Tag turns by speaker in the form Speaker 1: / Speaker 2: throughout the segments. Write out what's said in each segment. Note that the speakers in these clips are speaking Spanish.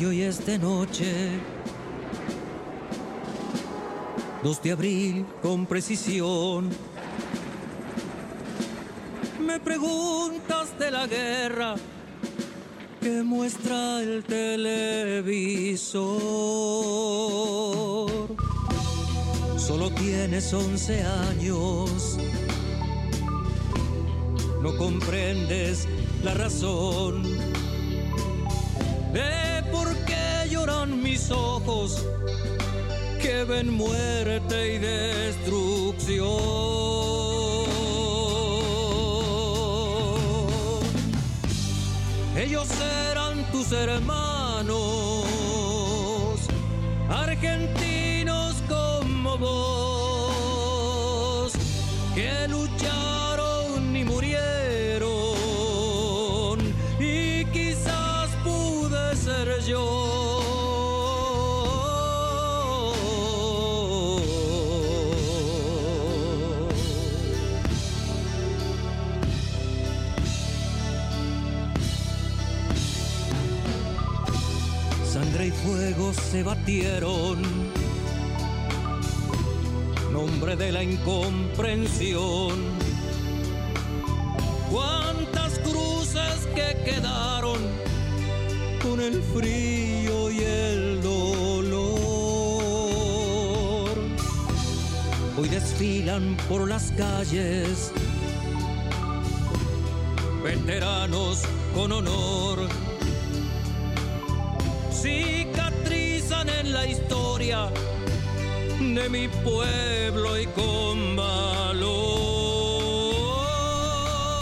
Speaker 1: Y es de noche. 2 de abril con precisión. Me preguntas de la guerra que muestra el televisor. Solo tienes 11 años. No comprendes la razón por qué lloran mis ojos que ven muerte y destrucción. Ellos eran tus hermanos, argentinos como vos, que lucharon se batieron, nombre de la incomprensión. Cuántas cruces que quedaron con el frío y el dolor. Hoy desfilan por las calles veteranos con honor en historia de mi pueblo y con valor.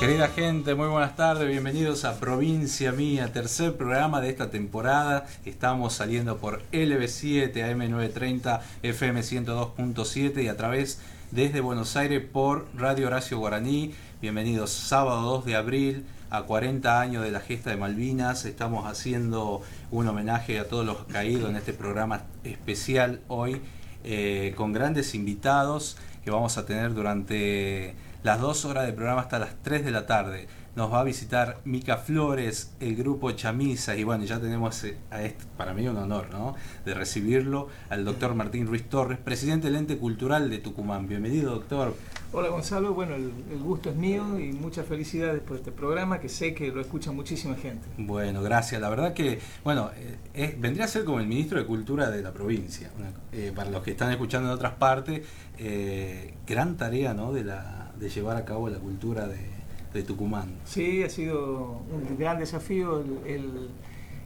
Speaker 2: Querida gente, muy buenas tardes, bienvenidos a Provincia Mía, tercer programa de esta temporada. Estamos saliendo por LB7, AM930, FM 102.7 y a través desde Buenos Aires por Radio Horacio Guaraní. Bienvenidos sábado 2 de abril a 40 años de la gesta de Malvinas. Estamos haciendo un homenaje a todos los caídos en este programa especial hoy eh, con grandes invitados que vamos a tener durante las dos horas de programa hasta las 3 de la tarde. Nos va a visitar Mica Flores, el grupo Chamisa, y bueno, ya tenemos eh, a este, para mí un honor, ¿no? De recibirlo al doctor Martín Ruiz Torres, presidente del Ente Cultural de Tucumán. Bienvenido, doctor.
Speaker 3: Hola Gonzalo, bueno, el, el gusto es mío y muchas felicidades por este programa que sé que lo escucha muchísima gente.
Speaker 2: Bueno, gracias. La verdad que, bueno, eh, vendría a ser como el ministro de Cultura de la provincia. Una- eh, para los que están escuchando en otras partes, eh, gran tarea, ¿no? De, la, de llevar a cabo la cultura de, de Tucumán.
Speaker 3: Sí, ha sido un gran desafío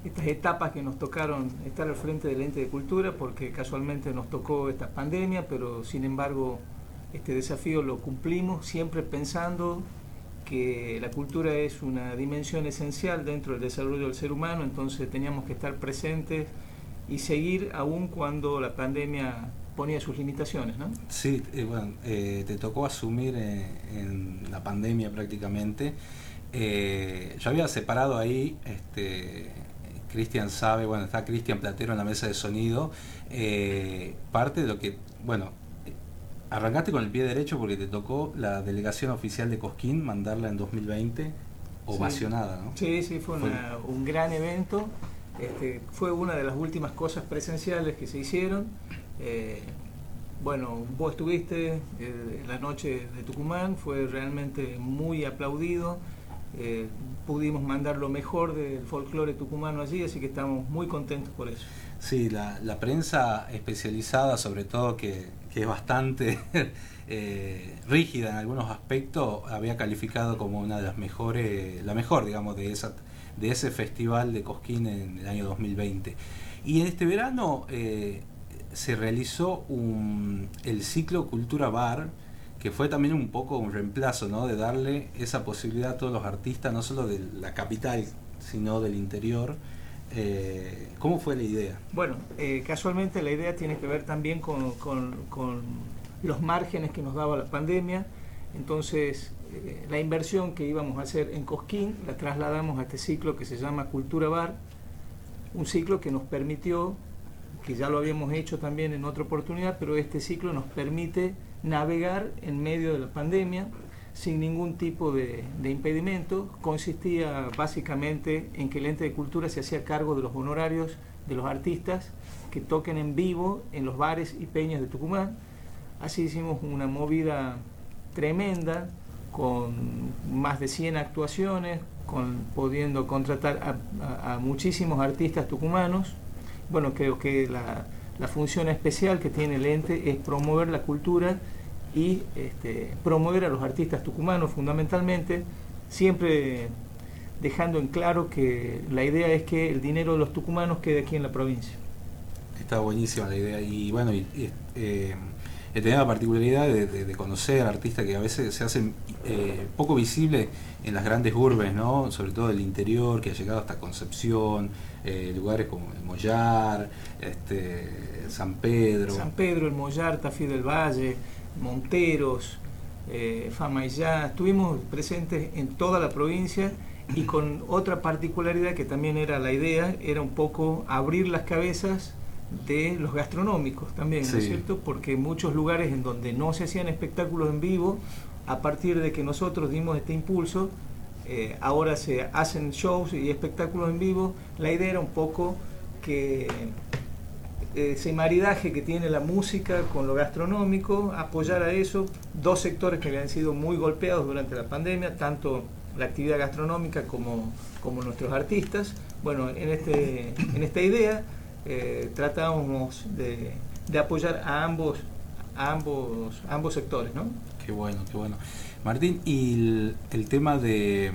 Speaker 3: estas etapas que nos tocaron estar al frente del ente de cultura porque casualmente nos tocó esta pandemia, pero sin embargo este desafío lo cumplimos siempre pensando que la cultura es una dimensión esencial dentro del desarrollo del ser humano, entonces teníamos que estar presentes y seguir aún cuando la pandemia ponía sus limitaciones, ¿no?
Speaker 2: Sí, eh, bueno, eh, te tocó asumir eh, en la pandemia prácticamente. Eh, yo había separado ahí, este, Cristian sabe, bueno, está Cristian Platero en la mesa de sonido, eh, parte de lo que, bueno, arrancaste con el pie derecho porque te tocó la delegación oficial de Cosquín mandarla en 2020 ovacionada, ¿no?
Speaker 3: Sí, sí, fue, una- un gran evento. Este, fue una de las últimas cosas presenciales que se hicieron. Eh, bueno, vos estuviste eh, la noche de Tucumán, fue realmente muy aplaudido. Eh, pudimos mandar lo mejor del folclore tucumano allí, así que estamos muy contentos por eso.
Speaker 2: Sí, la, prensa especializada, sobre todo que, que es bastante eh, rígida en algunos aspectos, había calificado como una de las mejores, la mejor, digamos, de esa de ese festival de Cosquín en el año 2020. Y en este verano, se realizó un, el ciclo Cultura Bar, que fue también un poco un reemplazo, ¿no? De darle esa posibilidad a todos los artistas, no solo de la capital, sino del interior. Eh, ¿Cómo fue la idea?
Speaker 3: Bueno, eh, casualmente la idea tiene que ver también con, los márgenes que nos daba la pandemia. Entonces, eh, la inversión que íbamos a hacer en Cosquín la trasladamos a este ciclo que se llama Cultura Bar, un ciclo que nos permitió, que ya lo habíamos hecho también en otra oportunidad, pero este ciclo nos permite navegar en medio de la pandemia sin ningún tipo de, impedimento. Consistía básicamente en que el ente de cultura se hacía cargo de los honorarios de los artistas que toquen en vivo en los bares y peñas de Tucumán. Así hicimos una movida tremenda con más de 100 actuaciones, con, pudiendo contratar a muchísimos artistas tucumanos. Bueno, creo que la, función especial que tiene el ente es promover la cultura y este, promover a los artistas tucumanos fundamentalmente, siempre dejando en claro que la idea es que el dinero de los tucumanos quede aquí en la provincia.
Speaker 2: Está buenísima la idea y bueno, y, y, eh, he tenido la particularidad de, de, de, conocer artistas que a veces se hacen eh, poco visibles en las grandes urbes, ¿no? sobre todo del interior, que ha llegado hasta Concepción, eh, lugares como el Mollar, este, San Pedro.
Speaker 3: San Pedro, el Mollar, Tafí del Valle, Monteros, eh, Fama y Ya, estuvimos presentes en toda la provincia y con otra particularidad que también era la idea, era un poco abrir las cabezas de los gastronómicos también, sí. ¿no es cierto? Porque muchos lugares en donde no se hacían espectáculos en vivo, a partir de que nosotros dimos este impulso, eh, ahora se hacen shows y espectáculos en vivo, la idea era un poco que ese maridaje que tiene la música con lo gastronómico, apoyar a eso, dos sectores que han sido muy golpeados durante la pandemia, tanto la actividad gastronómica como, como nuestros artistas. Bueno, en, este, en esta idea eh, tratamos de, de, apoyar a ambos, ambos, ambos sectores, ¿no?
Speaker 2: Qué bueno, qué bueno. Martín, y el, el tema de,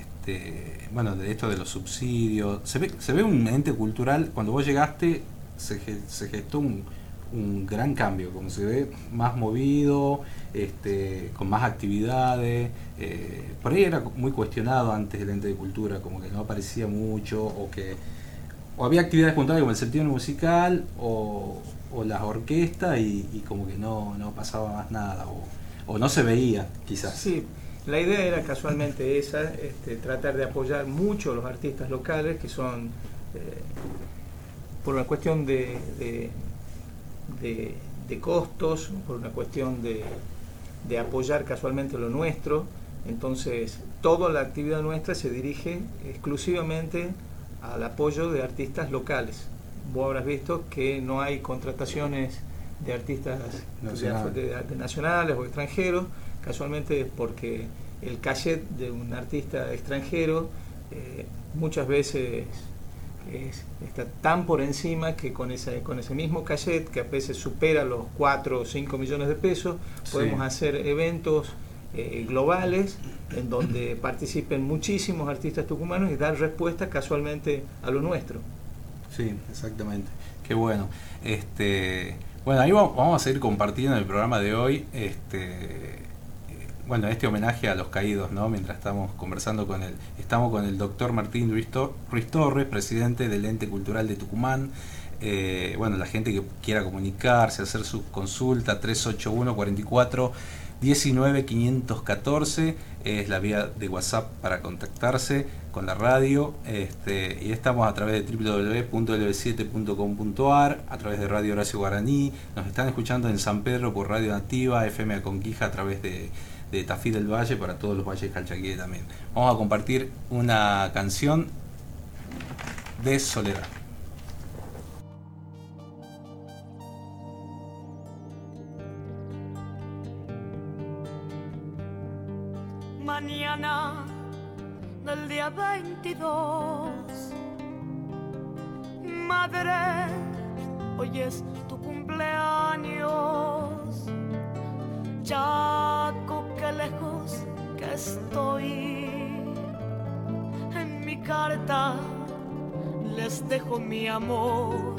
Speaker 2: este, bueno, de esto de los subsidios, se ve, se ve un ente cultural, cuando vos llegaste se, se gestó un, un, gran cambio, como se ve más movido, este, con más actividades. Eh, por ahí era muy cuestionado antes el ente de cultura, como que no aparecía mucho, o que o había actividades puntuales como el septiembre musical, o, las orquestas, y, como que no, no pasaba más nada, o, no se veía, quizás.
Speaker 3: Sí. La idea era casualmente esa, este, tratar de apoyar mucho a los artistas locales, que son eh, por una cuestión de, de, de, de, costos, por una cuestión de, de apoyar casualmente lo nuestro. Entonces, toda la actividad nuestra se dirige exclusivamente al apoyo de artistas locales. Vos habrás visto que no hay contrataciones de artistas Nacional. de, de, nacionales o extranjeros, casualmente porque el cachet de un artista extranjero eh, muchas veces es, está tan por encima que con ese, con ese mismo cachet, que a veces supera los 4 o 5 millones de pesos, sí. podemos hacer eventos eh, globales en donde participen muchísimos artistas tucumanos y dar respuesta casualmente a lo nuestro.
Speaker 2: Sí, exactamente. Qué bueno. Este, bueno, ahí vamos a seguir compartiendo el programa de hoy. Este, bueno, este homenaje a los caídos, ¿no? Mientras estamos conversando con él. Estamos con el doctor Martín Ruiz, Torres, presidente del Ente Cultural de Tucumán. Eh, bueno, la gente que quiera comunicarse, hacer su consulta, 381 44 19 514 es la vía de WhatsApp para contactarse con la radio este, y estamos a través de www.lb7.com.ar a través de Radio Horacio Guaraní nos están escuchando en San Pedro por Radio Nativa FM Aconquija a través de de Tafí del Valle para todos los valles calchaquíes también. Vamos a compartir una canción de Soledad.
Speaker 4: Del día 22, madre, hoy es tu cumpleaños. Chaco, qué lejos que estoy. En mi carta les dejo mi amor.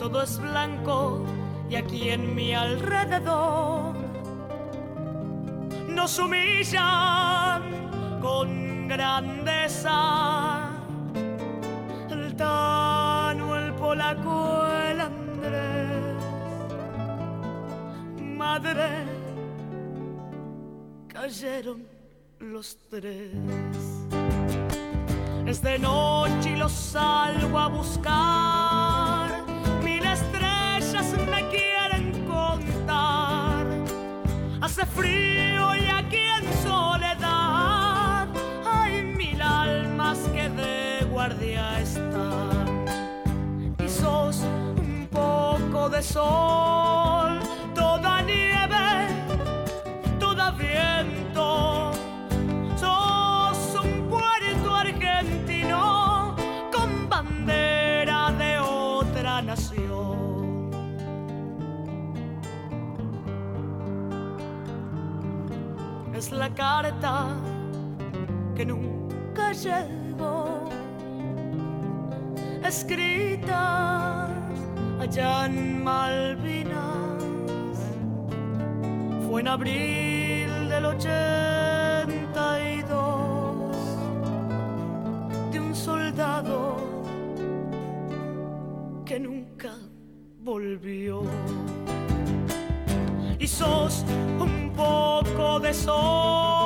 Speaker 4: todo es blanco y aquí en mi alrededor nos humillan con grandeza. El Tano, el polaco, el Andrés. Madre, cayeron los tres. Es de noche y los salgo a buscar. Mil estrellas me quieren contar. Hace frío sol, toda nieve, toda viento. Sos un puerto argentino con bandera de otra nación. es la carta que nunca llegó, escrita allá Malvinas. Fue en abril del 82 de un soldado que nunca volvió y sos un poco de sol,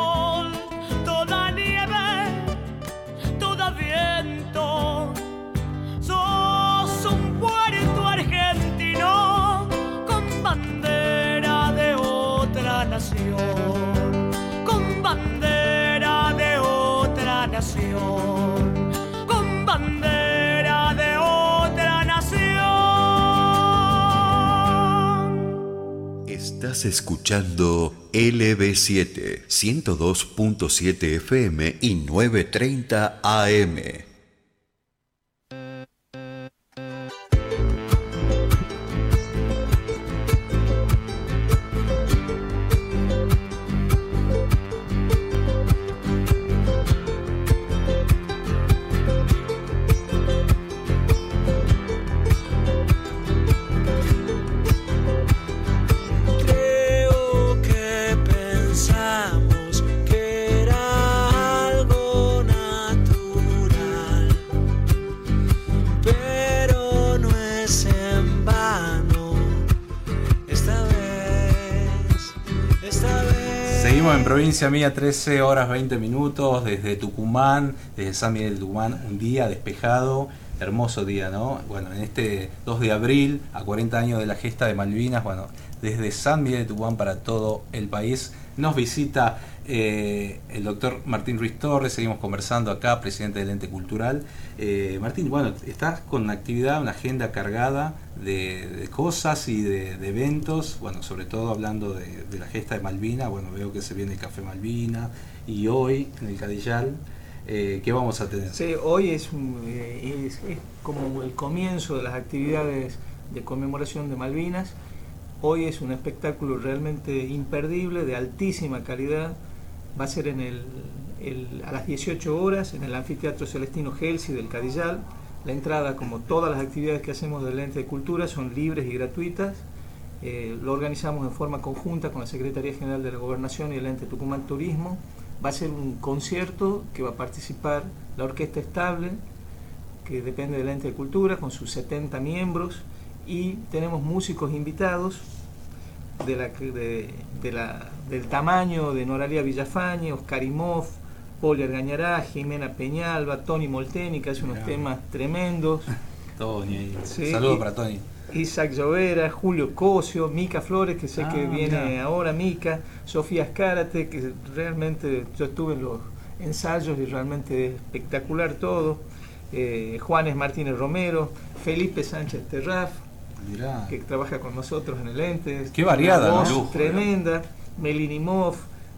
Speaker 5: Estás escuchando LB7 102.7 FM y 930 AM.
Speaker 2: Provincia Mía, 13 horas 20 minutos, desde Tucumán, desde San Miguel de Tucumán, un día despejado, hermoso día, ¿no? Bueno, en este 2 de abril, a 40 años de la gesta de Malvinas, bueno, desde San Miguel de Tucumán para todo el país, nos visita eh, el doctor Martín Ruiz Torres, seguimos conversando acá, presidente del ente cultural. Eh, Martín, bueno, estás con una actividad, una agenda cargada de, cosas y de, eventos, bueno, sobre todo hablando de, la gesta de Malvina, bueno, veo que se viene el Café Malvina y hoy en el Cadillal, eh, ¿qué vamos a tener?
Speaker 3: Sí, hoy es, eh, es, es como el comienzo de las actividades de conmemoración de Malvinas. Hoy es un espectáculo realmente imperdible, de altísima calidad. Va a ser a las 18 horas en el Anfiteatro Celestino Gelsi del Cadillal. La entrada, como todas las actividades que hacemos del ente de cultura, son libres y gratuitas. Eh, lo organizamos en forma conjunta con la Secretaría General de la Gobernación y el ente Tucumán Turismo. Va a ser un concierto que va a participar la Orquesta Estable, que depende del ente de cultura, con sus 70 miembros, y tenemos músicos invitados de la, que- de- de la- del tamaño de Noralia Villafañe, Oscar Imov, Poli Argañará, Jimena Peñalba, Tony Molteni, que hace unos
Speaker 2: Mirá.
Speaker 3: temas tremendos,
Speaker 2: Tony.
Speaker 3: Sí,
Speaker 2: saludos para Tony.
Speaker 3: Isaac Llovera, Julio Cosio, Mica Flores, que sé
Speaker 2: Ah,
Speaker 3: que viene
Speaker 2: mirá.
Speaker 3: ahora, Mica, Sofía Escárate, que realmente yo estuve en los ensayos y realmente espectacular todo, eh, Juanes Martínez Romero, Felipe Sánchez Terraf,
Speaker 2: Mirá.
Speaker 3: que trabaja con nosotros en el ente.
Speaker 2: Qué variada, ¿no?
Speaker 3: voz
Speaker 2: Lujo,
Speaker 3: tremenda, Melinimov,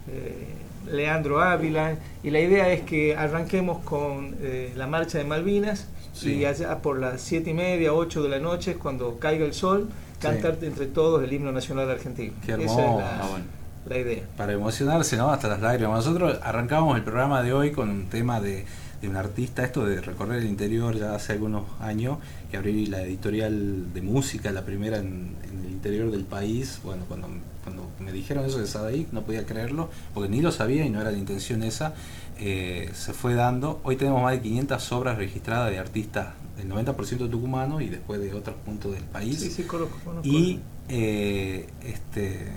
Speaker 3: eh, Leandro Ávila, y la idea es que arranquemos con eh, la marcha de Malvinas
Speaker 2: Sí.
Speaker 3: y allá por las siete y media, 8 de la noche, cuando caiga el sol, cantar entre todos el himno nacional argentino.
Speaker 2: Qué
Speaker 3: Esa
Speaker 2: hermoso.
Speaker 3: es la,
Speaker 2: Ah, bueno.
Speaker 3: la idea.
Speaker 2: Para emocionarse, ¿no? Hasta las lágrimas. Nosotros arrancamos el programa de hoy con un tema de, de un artista, esto de recorrer el interior ya hace algunos años, que abrí la editorial de música, la primera en, en el interior del país, bueno, cuando, cuando me dijeron eso de Sadaik no podía creerlo, porque ni lo sabía y no era la intención esa, eh, se fue dando. Hoy tenemos más de 500 obras registradas de artistas del 90% tucumanos y después de otros puntos del país.
Speaker 3: Sí, sí, conozco, conozco.
Speaker 2: Y eh, este,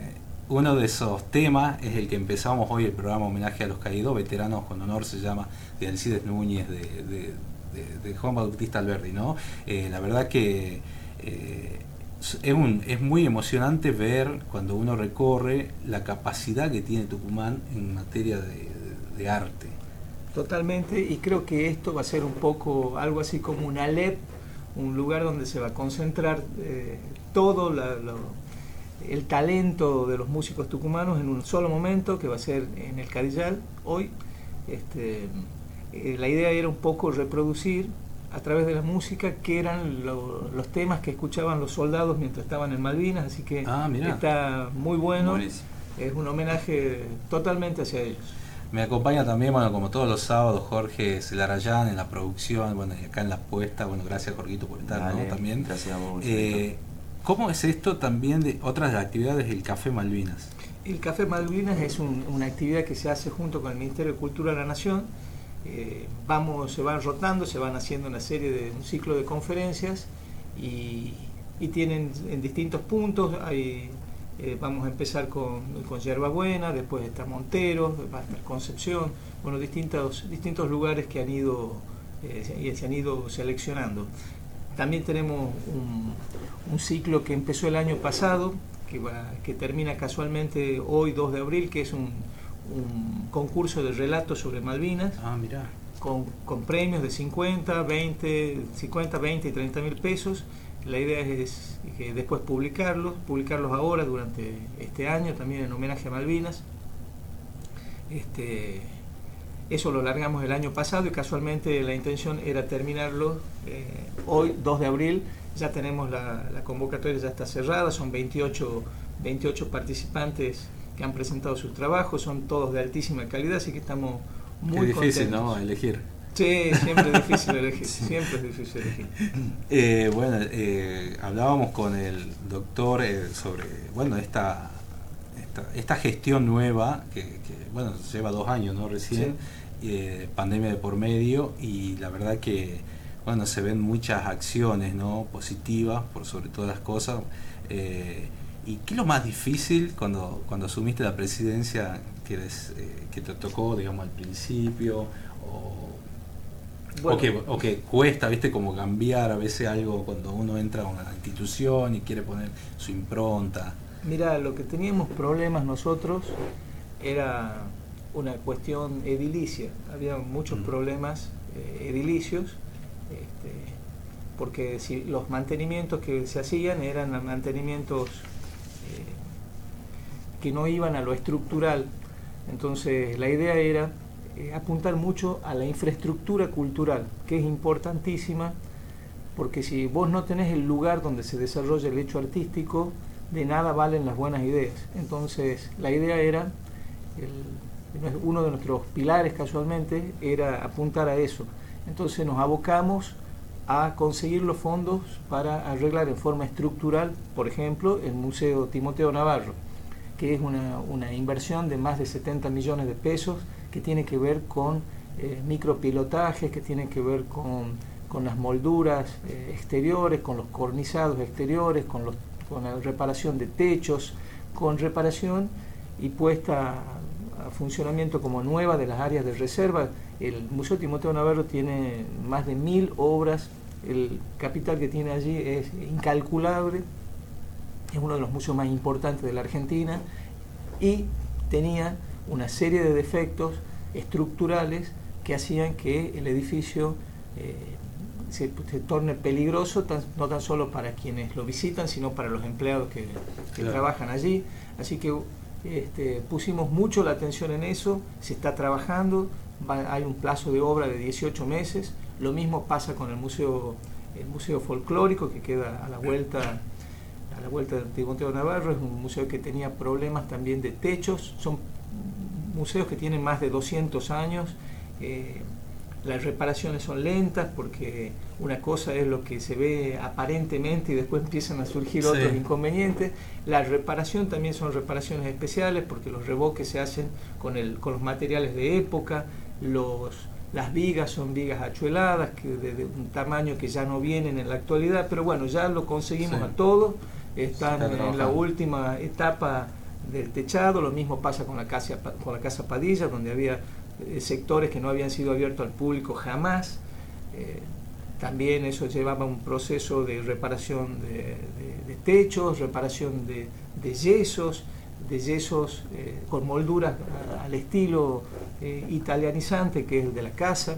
Speaker 2: uno de esos temas es el que empezamos hoy el programa Homenaje a los Caídos, Veteranos con Honor se llama, de Alcides Núñez, de, Juan Bautista Alberdi, ¿no? Eh, la verdad que eh, es, un, es muy emocionante ver cuando uno recorre la capacidad que tiene Tucumán en materia de arte.
Speaker 3: Totalmente, y creo que esto va a ser un poco algo así como un Alep, un lugar donde se va a concentrar eh, todo la- lo- el talento de los músicos tucumanos en un solo momento, que va a ser en el Cadillal hoy. Este, eh, la idea era un poco reproducir a través de la música que eran lo- los temas que escuchaban los soldados mientras estaban en Malvinas, así que
Speaker 2: Ah,
Speaker 3: está muy bueno,
Speaker 6: Buenísimo.
Speaker 3: es un homenaje totalmente hacia ellos.
Speaker 2: Me acompaña también, bueno, como todos los sábados, Jorge Celarayán en la producción, bueno, y acá en la puesta, bueno, gracias Jorgito por estar, ¿no?
Speaker 6: Dale,
Speaker 2: También.
Speaker 6: Gracias a vos.
Speaker 2: Eh, ¿Cómo es esto también de otras actividades del Café Malvinas?
Speaker 3: El Café Malvinas es un- una actividad que se hace junto con el Ministerio de Cultura de la Nación. Eh, vamos, se van rotando, se van haciendo una serie de un ciclo de conferencias y, tienen en distintos puntos. Eh, vamos a empezar con, con después está Montero, Concepción, bueno, distintos, distintos lugares que han ido, eh, se han ido seleccionando. También tenemos un, un ciclo que empezó el año pasado, que, va- que termina casualmente hoy, 2 de abril, que es un, un concurso de relatos sobre Malvinas,
Speaker 2: Ah, mirá.
Speaker 3: con, con premios de 50, 20, 50, 20 y 30 mil pesos. La idea es que después publicarlos, publicarlos ahora durante este año, también en homenaje a Malvinas. Este, eso lo largamos el año pasado y casualmente la intención era terminarlo eh, hoy, 2 de abril. Ya tenemos la, la convocatoria, ya está cerrada, son 28, 28 participantes que han presentado sus trabajos, son todos de altísima calidad, así que estamos muy
Speaker 2: Qué difícil,
Speaker 3: contentos.
Speaker 2: ¿no? Elegir.
Speaker 3: Sí, siempre es difícil elegir, siempre es difícil elegir.
Speaker 2: Eh, bueno, eh, hablábamos con el doctor eh, sobre, bueno, esta, esta, esta gestión nueva, que, que, bueno, lleva dos años, ¿no? Recién, eh, pandemia de por medio, y la verdad que, bueno, se ven muchas acciones, ¿no? Positivas, por sobre todas las cosas. Eh, ¿Y qué es lo más difícil cuando, cuando asumiste la presidencia que, eres, eh, que te tocó, digamos, al principio? O,
Speaker 3: Bueno,
Speaker 2: o, que, o que cuesta, viste, como cambiar a veces algo cuando uno entra a una institución y quiere poner su impronta.
Speaker 3: Mira, lo que teníamos problemas nosotros era una cuestión edilicia. Había muchos
Speaker 2: Mm.
Speaker 3: problemas eh, edilicios, este, porque si los mantenimientos que se hacían eran mantenimientos eh, que no iban a lo estructural. Entonces la idea era eh, apuntar mucho a la infraestructura cultural, que es importantísima, porque si vos no tenés el lugar donde se desarrolla el hecho artístico, de nada valen las buenas ideas. Entonces la idea era, el- uno de nuestros pilares casualmente, era apuntar a eso. Entonces nos abocamos a conseguir los fondos para arreglar en forma estructural, por ejemplo, el Museo Timoteo Navarro, que es una, una inversión de más de 70 millones de pesos que tiene que ver con eh, micropilotajes, que tiene que ver con, con las molduras eh, exteriores, con los cornizados exteriores, con, con la reparación de techos, con reparación y puesta a, funcionamiento como nueva de las áreas de reserva. El Museo Timoteo Navarro tiene más de mil obras, el capital que tiene allí es incalculable, es uno de los museos más importantes de la Argentina y tenía una serie de defectos estructurales que hacían que el edificio eh, se, se torne peligroso, tan- no tan solo para quienes lo visitan, sino para los empleados que, que
Speaker 2: Claro.
Speaker 3: trabajan allí. Así que este, pusimos mucho la atención en eso, se está trabajando, hay un plazo de obra de 18 meses, lo mismo pasa con el museo, el museo folclórico que queda a la vuelta a la vuelta de Timoteo Navarro, es un museo que tenía problemas también de techos, son museos que tienen más de 200 años, eh, las reparaciones son lentas porque una cosa es lo que se ve aparentemente y después empiezan a surgir
Speaker 2: Sí.
Speaker 3: otros inconvenientes. La reparación también son reparaciones especiales porque los revoques se hacen con, el, con los materiales de época, los, las vigas son vigas achueladas que de, de un tamaño que ya no vienen en la actualidad, pero bueno, ya lo conseguimos
Speaker 2: Sí.
Speaker 3: a todo, están
Speaker 2: está
Speaker 3: en la última etapa del techado, lo mismo pasa con la casa, con la casa Padilla, donde había sectores que no habían sido abiertos al público jamás. Eh, también eso llevaba un proceso de reparación de, techos, reparación de, yesos, de yesos eh, con molduras al estilo eh, italianizante que es el de la casa.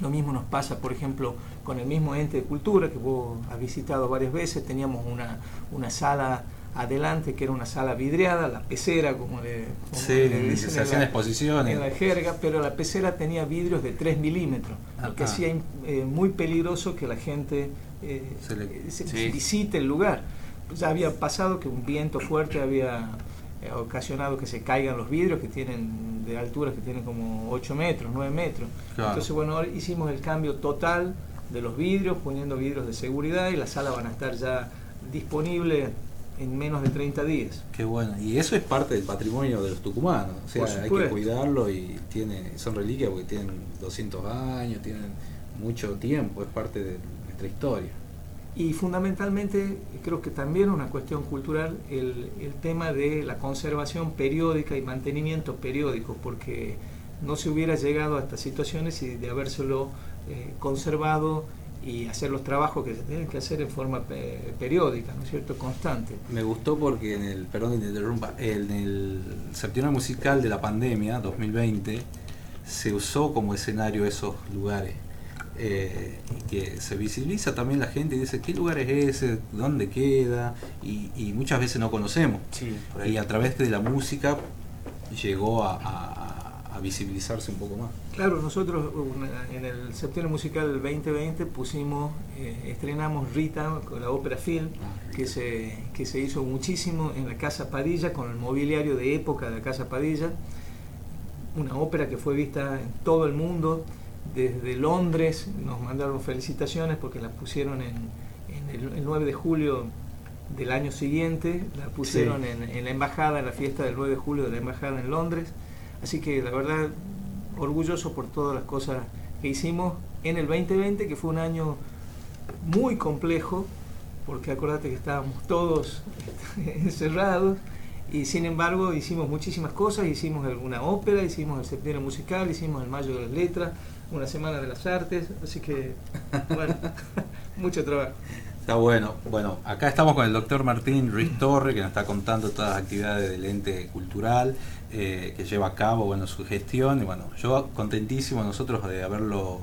Speaker 3: Lo mismo nos pasa, por ejemplo, con el mismo ente de cultura que vos has visitado varias veces. Teníamos una, una sala adelante que era una sala vidriada, la pecera, como le, como
Speaker 2: Sí,
Speaker 3: le
Speaker 2: que
Speaker 3: dicen
Speaker 2: se
Speaker 3: en
Speaker 2: hacían
Speaker 3: la-
Speaker 2: exposiciones.
Speaker 3: en la jerga, pero la pecera tenía vidrios de 3 milímetros, lo que
Speaker 2: Ajá.
Speaker 3: hacía eh, muy peligroso que la gente eh,
Speaker 2: Se le-
Speaker 3: se-
Speaker 2: sí.
Speaker 3: visite el lugar. Ya había pasado que un viento fuerte había eh, ocasionado que se caigan los vidrios que tienen de altura que tienen como 8 metros, 9 metros.
Speaker 2: Claro.
Speaker 3: Entonces, bueno, ahora hicimos el cambio total de los vidrios, poniendo vidrios de seguridad y la sala van a estar ya disponible en menos de 30 días.
Speaker 2: Qué bueno. Y eso es parte del patrimonio de los tucumanos. O sea, hay que cuidarlo y tiene, son reliquias porque tienen 200 años, tienen mucho tiempo, es parte de nuestra historia.
Speaker 3: Y fundamentalmente creo que también una cuestión cultural el, el tema de la conservación periódica y mantenimiento periódico, porque no se hubiera llegado a estas situaciones si de habérselo eh, conservado y hacer los trabajos que se tienen que hacer en forma pe- periódica, ¿no es cierto?, constante.
Speaker 2: Me gustó porque en el, perdón que interrumpa, en el septiembre musical de la pandemia 2020 se usó como escenario esos lugares. eh, que se visibiliza también la gente y dice qué lugar es ese, dónde queda, y, y muchas veces no conocemos.
Speaker 6: Sí,
Speaker 2: Y a través de la música llegó a, a- a visibilizarse un poco más.
Speaker 3: Claro, nosotros en el septiembre musical del 2020 pusimos, eh, estrenamos Rita con la ópera Film, que se, que se hizo muchísimo en la Casa Padilla, con el mobiliario de época de la Casa Padilla, una ópera que fue vista en todo el mundo, desde Londres nos mandaron felicitaciones porque la pusieron en, en el, el 9 de julio del año siguiente, la pusieron
Speaker 2: Sí.
Speaker 3: en, en la embajada, en la fiesta del 9 de julio de la embajada en Londres, así que la verdad orgulloso por todas las cosas que hicimos en el 2020, que fue un año muy complejo, porque acordate que estábamos todos encerrados, y sin embargo hicimos muchísimas cosas, hicimos alguna ópera, hicimos el septiembre musical, hicimos el mayo de las letras, una semana de las artes, así que bueno, mucho trabajo.
Speaker 2: Está bueno. Bueno, acá estamos con el doctor Martín Ruiz Torre, que nos está contando todas las actividades del ente cultural eh, que lleva a cabo, bueno, su gestión. Y bueno, yo contentísimo nosotros de haberlo,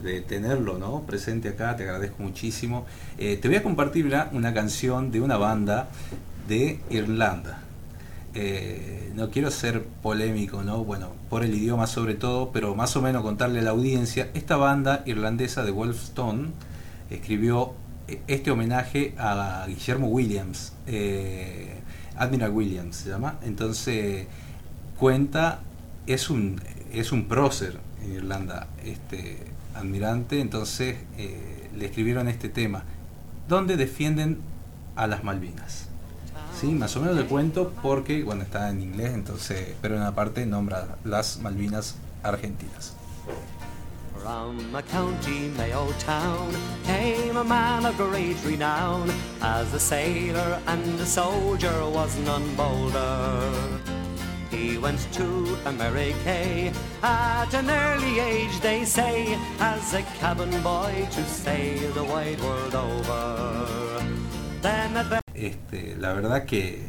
Speaker 2: de tenerlo, ¿no? Presente acá, te agradezco muchísimo. Eh, te voy a compartir una, canción de una banda de Irlanda. Eh, no quiero ser polémico, ¿no? Bueno, por el idioma sobre todo, pero más o menos contarle a la audiencia, esta banda irlandesa de Wolfstone escribió este homenaje a Guillermo Williams, Admiral Williams se llama, entonces cuenta, es un, es un prócer en Irlanda, este admirante, entonces eh, le escribieron este tema, donde defienden a las Malvinas. Sí, más o menos le cuento porque, bueno, está en inglés, entonces, pero en una parte nombra las Malvinas argentinas.
Speaker 6: From a county Mayo town came a man of great renown. As a sailor and a soldier was none bolder. He went to America at an early age, they say, as a cabin boy to sail the wide world over. Then at the
Speaker 2: Este, la verdad que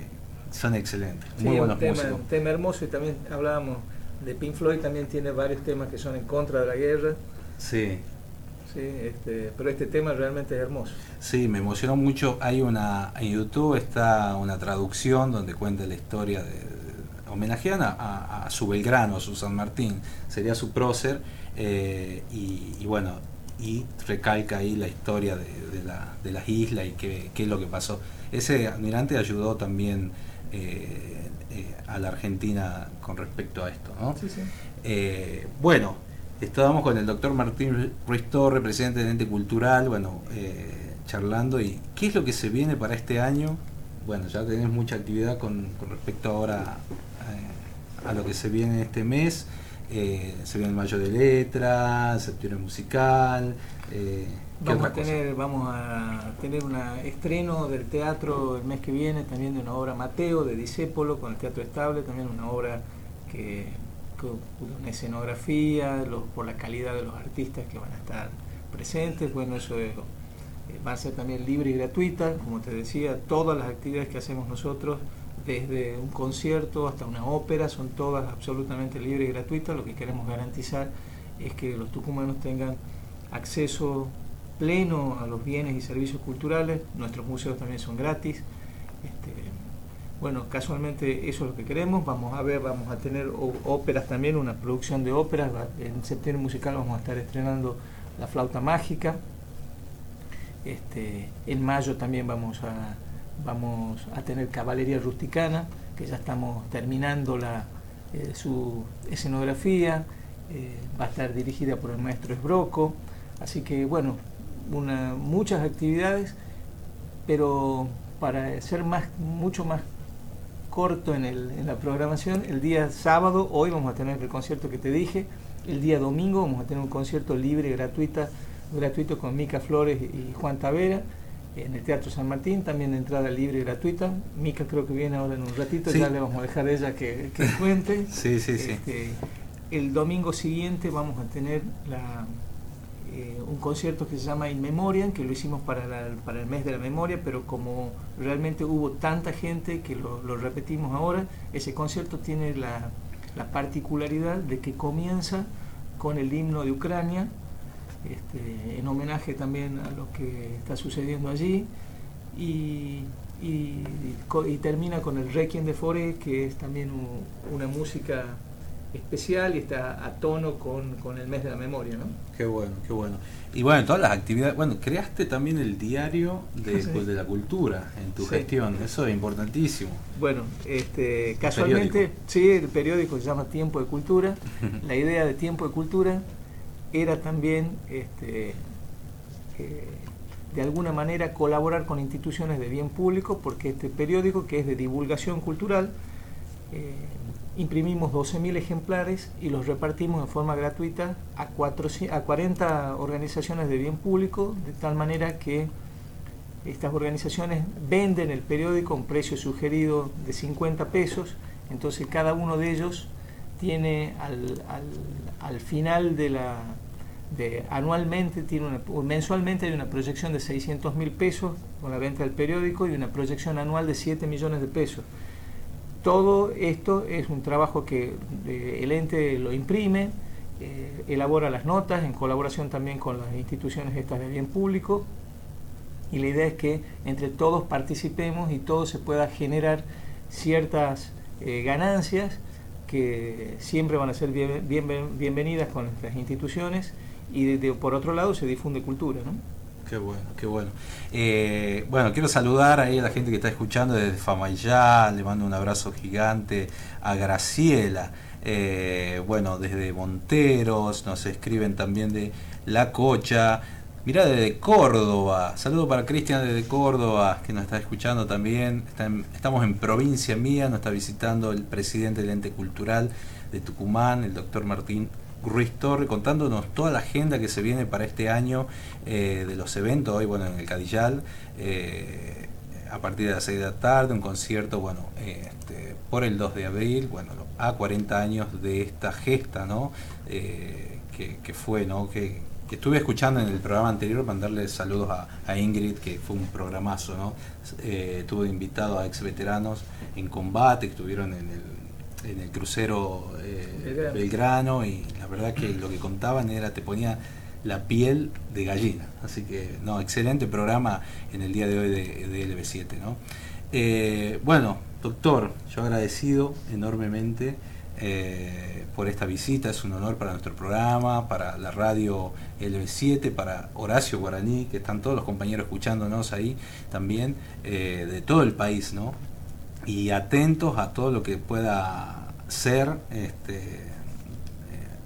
Speaker 2: son excelentes,
Speaker 3: Sí,
Speaker 2: muy
Speaker 3: un
Speaker 2: buenos
Speaker 3: tema,
Speaker 2: músicos.
Speaker 3: un tema hermoso y también hablábamos de Pink Floyd, también tiene varios temas que son en contra de la guerra,
Speaker 2: Sí,
Speaker 3: sí, este, pero este tema realmente es hermoso.
Speaker 2: sí, me emocionó mucho. Hay una, en YouTube está una traducción donde cuenta la historia de- homenajean a, a- a su Belgrano, a su San Martín, sería su prócer, eh, y, y bueno, y recalca ahí la historia de, de la- de las islas y qué, qué es lo que pasó. Ese admirante ayudó también eh, eh, a la Argentina con respecto a esto, ¿no?
Speaker 3: Sí, sí.
Speaker 2: Bueno, Estábamos con el doctor Martín Ruiz Torre, presidente del ente cultural, bueno, charlando y qué es lo que se viene para este año. Bueno, ya tenés mucha actividad con, con respecto ahora a lo que se viene este mes. Eh, se viene el mayo de letra, septiembre musical. Eh, ¿qué
Speaker 3: Vamos a tener, vamos a tener un estreno del teatro el mes que viene, también de una obra Mateo de Disépolo con el Teatro Estable, también una obra que con una escenografía, por la calidad de los artistas que van a estar presentes, bueno, eso es- eh, va a ser también libre y gratuita, como te decía, todas las actividades que hacemos nosotros, desde un concierto hasta una ópera, son todas absolutamente libres y gratuitas, lo que queremos garantizar es que los tucumanos tengan acceso pleno a los bienes y servicios culturales, nuestros museos también son gratis. Este, bueno, casualmente eso es lo que queremos, vamos a ver, vamos a tener óperas también, una producción de óperas, en septiembre musical vamos a estar estrenando La Flauta Mágica, este, en mayo también vamos a, vamos a tener Caballería Rusticana, que ya estamos terminando la, eh, su escenografía, eh, va a estar dirigida por el maestro Esbroco, así que bueno, una, muchas actividades, pero para ser más, mucho más corto en, el- en la programación, el día sábado, hoy vamos a tener el concierto que te dije, el día domingo vamos a tener un concierto libre gratuita, gratuito con Mica Flores y Juan Tavera en el Teatro San Martín, también entrada libre y gratuita. Mica creo que viene ahora en un ratito,
Speaker 2: Sí.
Speaker 3: ya le vamos a dejar a ella que, que cuente.
Speaker 2: Sí, sí, sí.
Speaker 3: Este, el domingo siguiente vamos a tener la, eh, un concierto que se llama In Memoriam, que lo hicimos para, la- para el mes de la memoria, pero como realmente hubo tanta gente que lo, lo repetimos ahora, ese concierto tiene la, la particularidad de que comienza con el himno de Ucrania, este, en homenaje también a lo que está sucediendo allí, y, y, termina con el Requiem de Fore, que es también un- una música especial y está a tono con, con el mes de la memoria, ¿no?
Speaker 2: Qué bueno, qué bueno. Y bueno, todas las actividades, bueno, creaste también el diario de,
Speaker 3: Sí.
Speaker 2: de la cultura en tu
Speaker 3: Sí.
Speaker 2: gestión, eso es importantísimo.
Speaker 3: Bueno, este, casualmente,
Speaker 2: periódico.
Speaker 3: sí, el periódico se llama Tiempo de Cultura. La idea de Tiempo de Cultura era también, este, eh, de alguna manera, colaborar con instituciones de bien público, porque este periódico, que es de divulgación cultural, eh, imprimimos 12.000 ejemplares y los repartimos de forma gratuita a, 400 a 40 organizaciones de bien público, de tal manera que estas organizaciones venden el periódico a un precio sugerido de 50 pesos, entonces cada uno de ellos tiene al final de la de anualmente tiene una, mensualmente hay una proyección de 600 mil pesos con la venta del periódico y una proyección anual de 7 millones de pesos. Todo esto es un trabajo que eh, el ente lo imprime, eh, elabora las notas en colaboración también con las instituciones estas de bien público y la idea es que entre todos participemos y todo se pueda generar ciertas eh, ganancias que siempre van a ser bien- bien- bienvenidas con nuestras instituciones y de- por otro lado se difunde cultura. ¿no?
Speaker 2: Qué bueno, qué bueno. Eh, bueno, quiero saludar ahí a la gente que está escuchando desde Famayá, le mando un abrazo gigante a Graciela, eh, bueno, desde Monteros, nos escriben también de La Cocha, mirá desde Córdoba, saludo para Cristian desde Córdoba, que nos está escuchando también, estamos en provincia mía, nos está visitando el presidente del ente cultural de Tucumán, el doctor Martín Ruiz Torre contándonos toda la agenda que se viene para este año eh, de los eventos, hoy bueno en el Cadillal, eh, a partir de las 6 de la tarde, un concierto bueno este, por el 2 de abril, bueno a 40 años de esta gesta ¿no? Eh, que, fue, ¿no? Que, estuve escuchando en el programa anterior, mandarle saludos a, Ingrid, que fue un programazo, ¿no? Tuve invitado a ex veteranos en combate, que estuvieron en el, en el crucero eh,
Speaker 3: Belgrano.
Speaker 2: Belgrano y la verdad que lo que contaban era, te ponía la piel de gallina. Así que, no, excelente programa en el día de hoy de, de LB7, ¿no? Eh, bueno, doctor, yo agradecido enormemente eh, por esta visita, es un honor para nuestro programa, para la radio LB7, para Horacio Guaraní, que están todos los compañeros escuchándonos ahí también, de todo el país, ¿no? Y atentos a todo lo que pueda ser este, eh,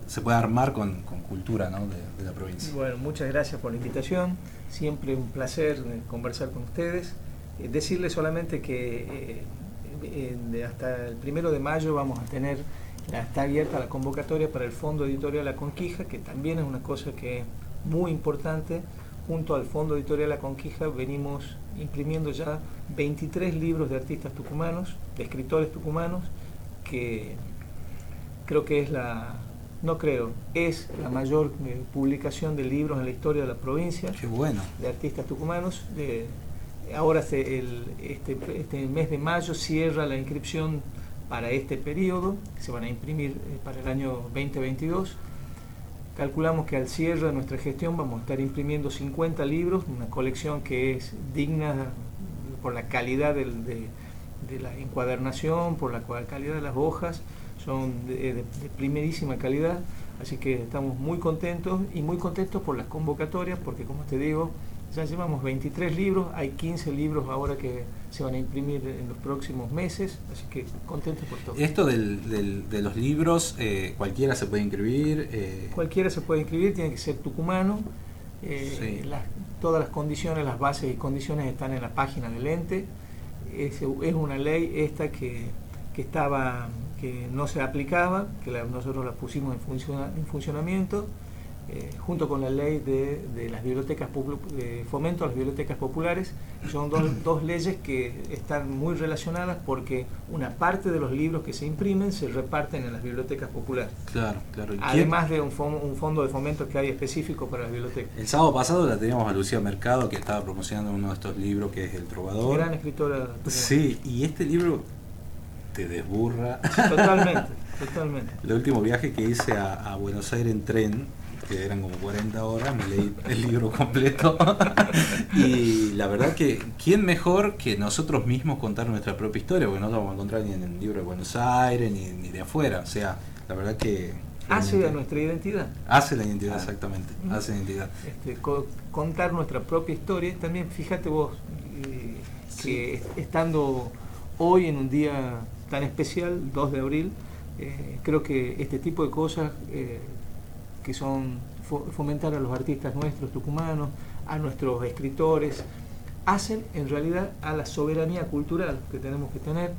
Speaker 2: se puede armar con, cultura ¿no? de, la provincia.
Speaker 3: Bueno, muchas gracias por la invitación. Siempre un placer eh, conversar con ustedes. Eh, decirles solamente que hasta el primero de mayo vamos a tener, está abierta la convocatoria para el Fondo Editorial La Conquija, que también es una cosa que es muy importante. Junto al Fondo Editorial La Conquija venimos imprimiendo ya 23 libros de artistas tucumanos, de escritores tucumanos, que creo que es la, no creo, es la mayor eh, publicación de libros en la historia de la provincia.
Speaker 2: Qué bueno.
Speaker 3: De artistas tucumanos. De, ahora se, el, este, este, mes de mayo cierra la inscripción para este periodo, se van a imprimir eh, para el año 2022. Calculamos que al cierre de nuestra gestión vamos a estar imprimiendo 50 libros, una colección que es digna por la calidad de, la encuadernación, por la calidad de las hojas, son de, primerísima calidad, así que estamos muy contentos y muy contentos por las convocatorias, porque como te digo, ya llevamos 23 libros, hay 15 libros ahora que se van a imprimir en los próximos meses, así que contentos por todo.
Speaker 2: Esto del, del, de los libros, eh, cualquiera se puede inscribir. Eh...
Speaker 3: Cualquiera se puede inscribir, tiene que ser tucumano. Eh, sí. las, todas las condiciones, las bases y condiciones están en la página del ente. Es, es una ley esta que, que estaba que no se aplicaba, que la, nosotros la pusimos en, funciona, en funcionamiento, eh, junto con la ley de, de las bibliotecas de fomento a las bibliotecas populares. Son dos, dos, leyes que están muy relacionadas porque una parte de los libros que se imprimen se reparten en las bibliotecas populares.
Speaker 2: Claro, claro.
Speaker 3: Además de un, fondo de fomento que hay específico para las bibliotecas.
Speaker 2: El sábado pasado la teníamos a Lucía Mercado que estaba promocionando uno de estos libros que es El Trovador.
Speaker 3: Gran escritora.
Speaker 2: Sí, y este libro te desburra.
Speaker 3: Totalmente, totalmente.
Speaker 2: El último viaje que hice a, a, Buenos Aires en tren, que eran como 40 horas, me leí el libro completo. y la verdad que, ¿quién mejor que nosotros mismos contar nuestra propia historia? Porque no lo vamos a encontrar ni en el libro de Buenos Aires, ni, ni de afuera. O sea, la verdad que...
Speaker 3: Hace a nuestra identidad.
Speaker 2: Hace la identidad, ah. exactamente. Uh -huh. Hace la identidad.
Speaker 3: Este, co contar nuestra propia historia. También, fíjate vos, eh, que estando hoy en un día tan especial, 2 de abril, eh, creo que este tipo de cosas eh, que son fo fomentar a los artistas nuestros tucumanos, a nuestros escritores, hacen en realidad a la soberanía cultural que tenemos que tener.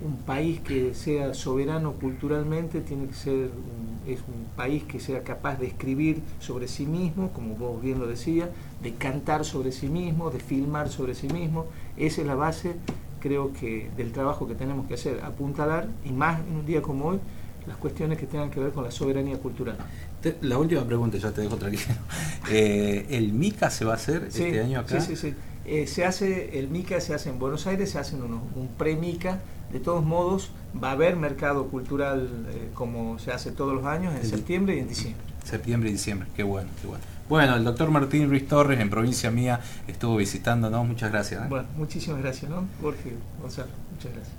Speaker 3: Un país que sea soberano culturalmente tiene que ser un, es un país que sea capaz de escribir sobre sí mismo, como vos bien lo decías, de cantar sobre sí mismo, de filmar sobre sí mismo. Esa es la base creo que del trabajo que tenemos que hacer, apuntalar, y más en un día como hoy, las cuestiones que tengan que ver con la soberanía cultural.
Speaker 2: Te, la última pregunta, ya te dejo tranquilo. Eh, ¿El MICA se va a hacer
Speaker 3: sí,
Speaker 2: este año acá?
Speaker 3: Sí, sí, sí. Eh, se hace, el MICA se hace en Buenos Aires, se hace uno, un pre-MICA. De todos modos, va a haber mercado cultural eh, como se hace todos los años, en el septiembre y en diciembre.
Speaker 2: Septiembre y diciembre, qué bueno, qué bueno. Bueno, el doctor Martín Ruiz Torres en provincia mía estuvo visitándonos, muchas gracias. ¿eh?
Speaker 3: Bueno, muchísimas gracias, ¿no? Jorge Gonzalo, muchas gracias.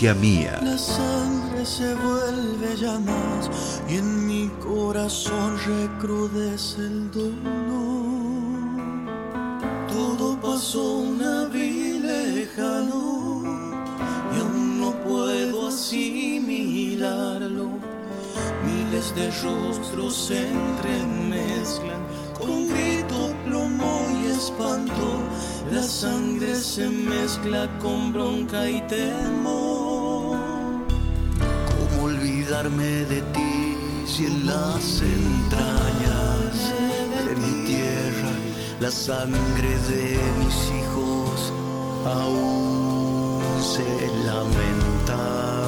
Speaker 5: Mía.
Speaker 7: La sangre se vuelve llamas y en mi corazón recrudece el dolor. Todo pasó una vida lejano y aún no puedo asimilarlo. Miles de rostros se entremezclan con grito, plomo y espanto. La sangre se mezcla con bronca y temor. ¿Cómo olvidarme de ti si en las entrañas de mi tierra la sangre de mis hijos aún se lamenta?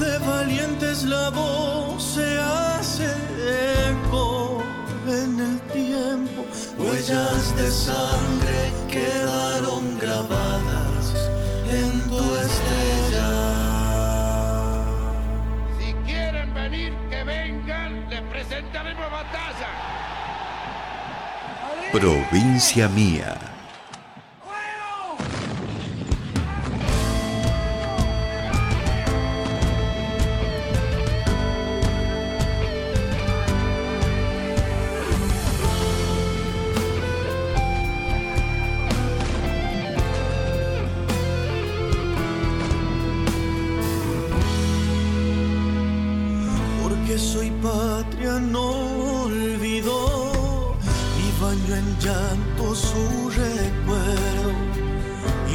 Speaker 7: de valientes la voz se hace eco en el tiempo. Huellas de sangre quedaron grabadas en tu estrella.
Speaker 5: Provincia Mía.
Speaker 7: Porque soy patria no olvidó y baño en llanto su recuerdo.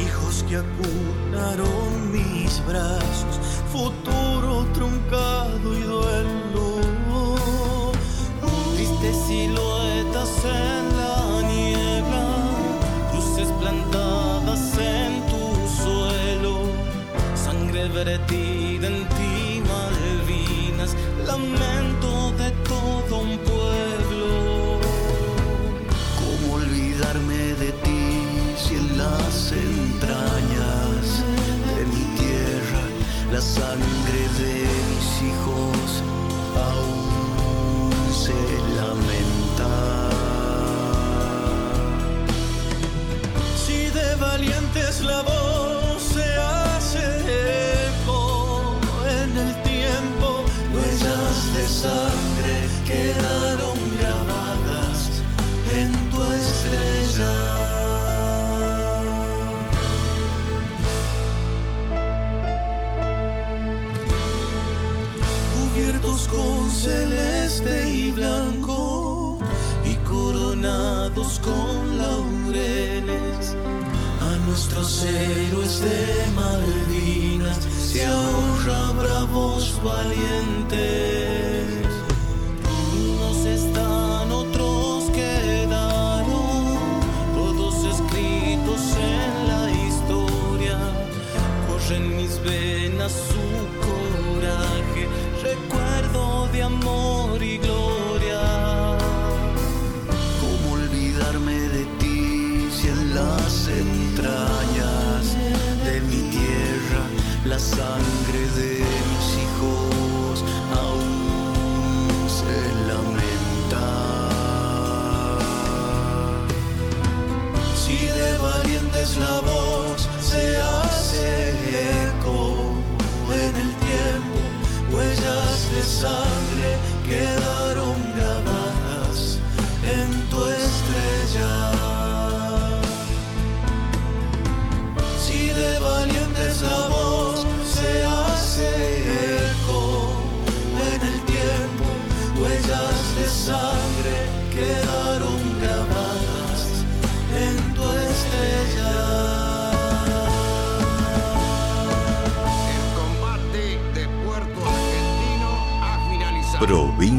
Speaker 7: Hijos que acunaron mis brazos, futuro truncado y duelo.
Speaker 8: Tristes siluetas en la niebla, luces plantadas en tu suelo, sangre vertida
Speaker 7: la sangre de mis hijos aún se lamenta? Si de valientes la con laureles, a nuestros héroes de Malvinas se ahorra bravos valientes. Huellas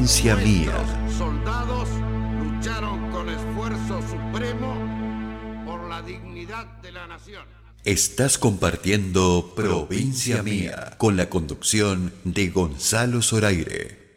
Speaker 5: Provincia Mía.
Speaker 9: Soldados lucharon con esfuerzo supremo por la dignidad de la nación.
Speaker 5: Estás compartiendo Provincia Mía con la conducción de Gonzalo Zoraire.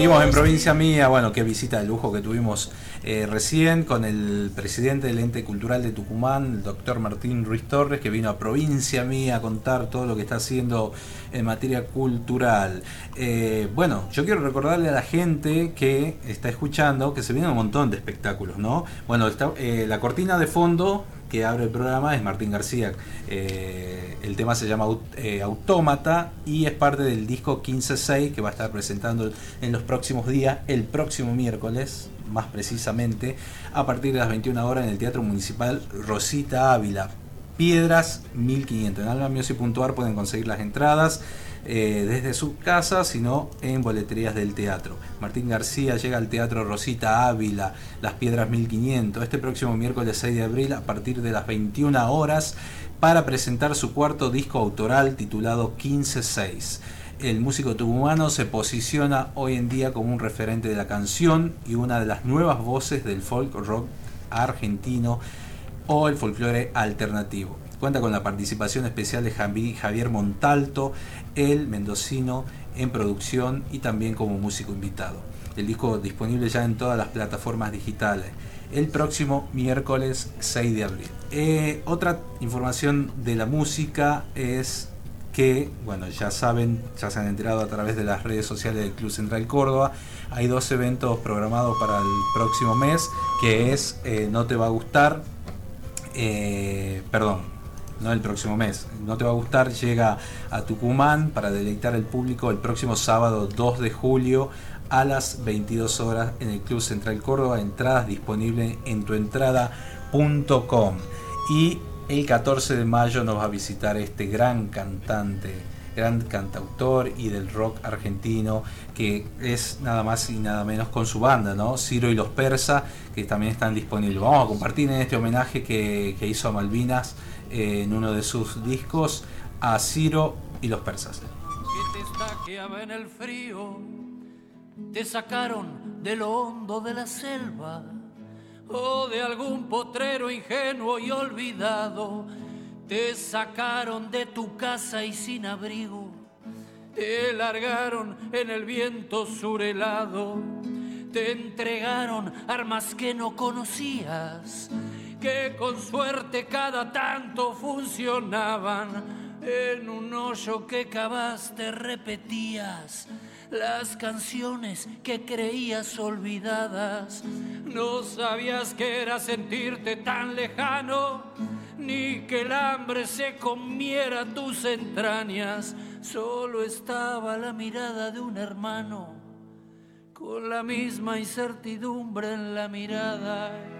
Speaker 2: Seguimos en provincia mía, bueno, qué visita de lujo que tuvimos eh, recién con el presidente del ente cultural de Tucumán, el doctor Martín Ruiz Torres, que vino a provincia mía a contar todo lo que está haciendo en materia cultural. Eh, bueno, yo quiero recordarle a la gente que está escuchando que se vienen un montón de espectáculos, ¿no? Bueno, está, eh, la cortina de fondo que abre el programa es Martín García. Eh, el tema se llama eh, Autómata y es parte del disco 15-6 que va a estar presentando en los próximos días, el próximo miércoles, más precisamente, a partir de las 21 horas en el Teatro Municipal Rosita Ávila. Piedras 1500. En almamusic.ar pueden conseguir las entradas eh, desde su casa, sino en boleterías del teatro. Martín García llega al Teatro Rosita Ávila, Las Piedras 1500, este próximo miércoles 6 de abril a partir de las 21 horas para presentar su cuarto disco autoral titulado 156 el músico tucumano se posiciona hoy en día como un referente de la canción y una de las nuevas voces del folk rock argentino o el folclore alternativo. Cuenta con la participación especial de Javier Montalto, el mendocino en producción y también como músico invitado. El disco disponible ya en todas las plataformas digitales el próximo miércoles 6 de abril. Eh, otra información de la música es que, bueno, ya saben, ya se han enterado a través de las redes sociales del Club Central Córdoba, hay dos eventos programados para el próximo mes, que es eh, No te va a gustar, eh, perdón, no el próximo mes, No te va a gustar, llega a Tucumán para deleitar al público el próximo sábado 2 de julio a las 22 horas en el Club Central Córdoba, entradas disponibles en tuentrada.com. Y el 14 de mayo nos va a visitar este gran cantante, gran cantautor y del rock argentino, que es nada más y nada menos con su banda, ¿no? Ciro y los Persa, que también están disponibles. Vamos a compartir en este homenaje que, hizo a Malvinas eh, en uno de sus discos a Ciro y los Persas.
Speaker 1: te en el frío, te sacaron de lo hondo de la selva o de algún potrero ingenuo y olvidado. Te sacaron de tu casa y sin abrigo, te largaron en el viento surelado, te entregaron armas que no conocías, que con suerte cada tanto funcionaban. En un hoyo que cavaste repetías las canciones que creías olvidadas. No sabías que era sentirte tan lejano, ni que el hambre se comiera tus entrañas. Solo estaba la mirada de un hermano, con la misma incertidumbre en la mirada.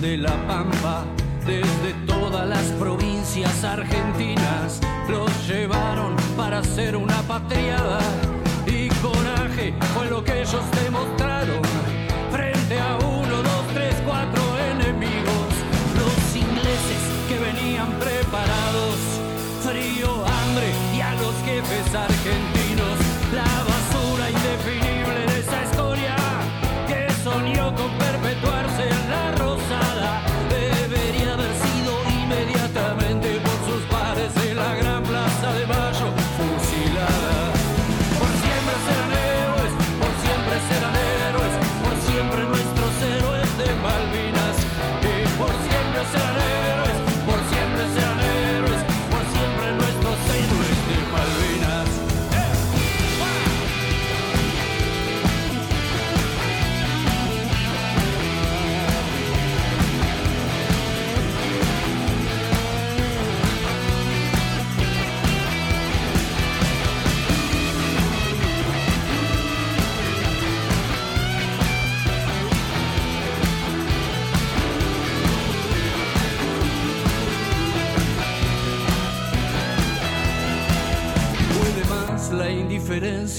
Speaker 1: De La Pampa, desde todas las provincias argentinas, los llevaron para hacer una patriada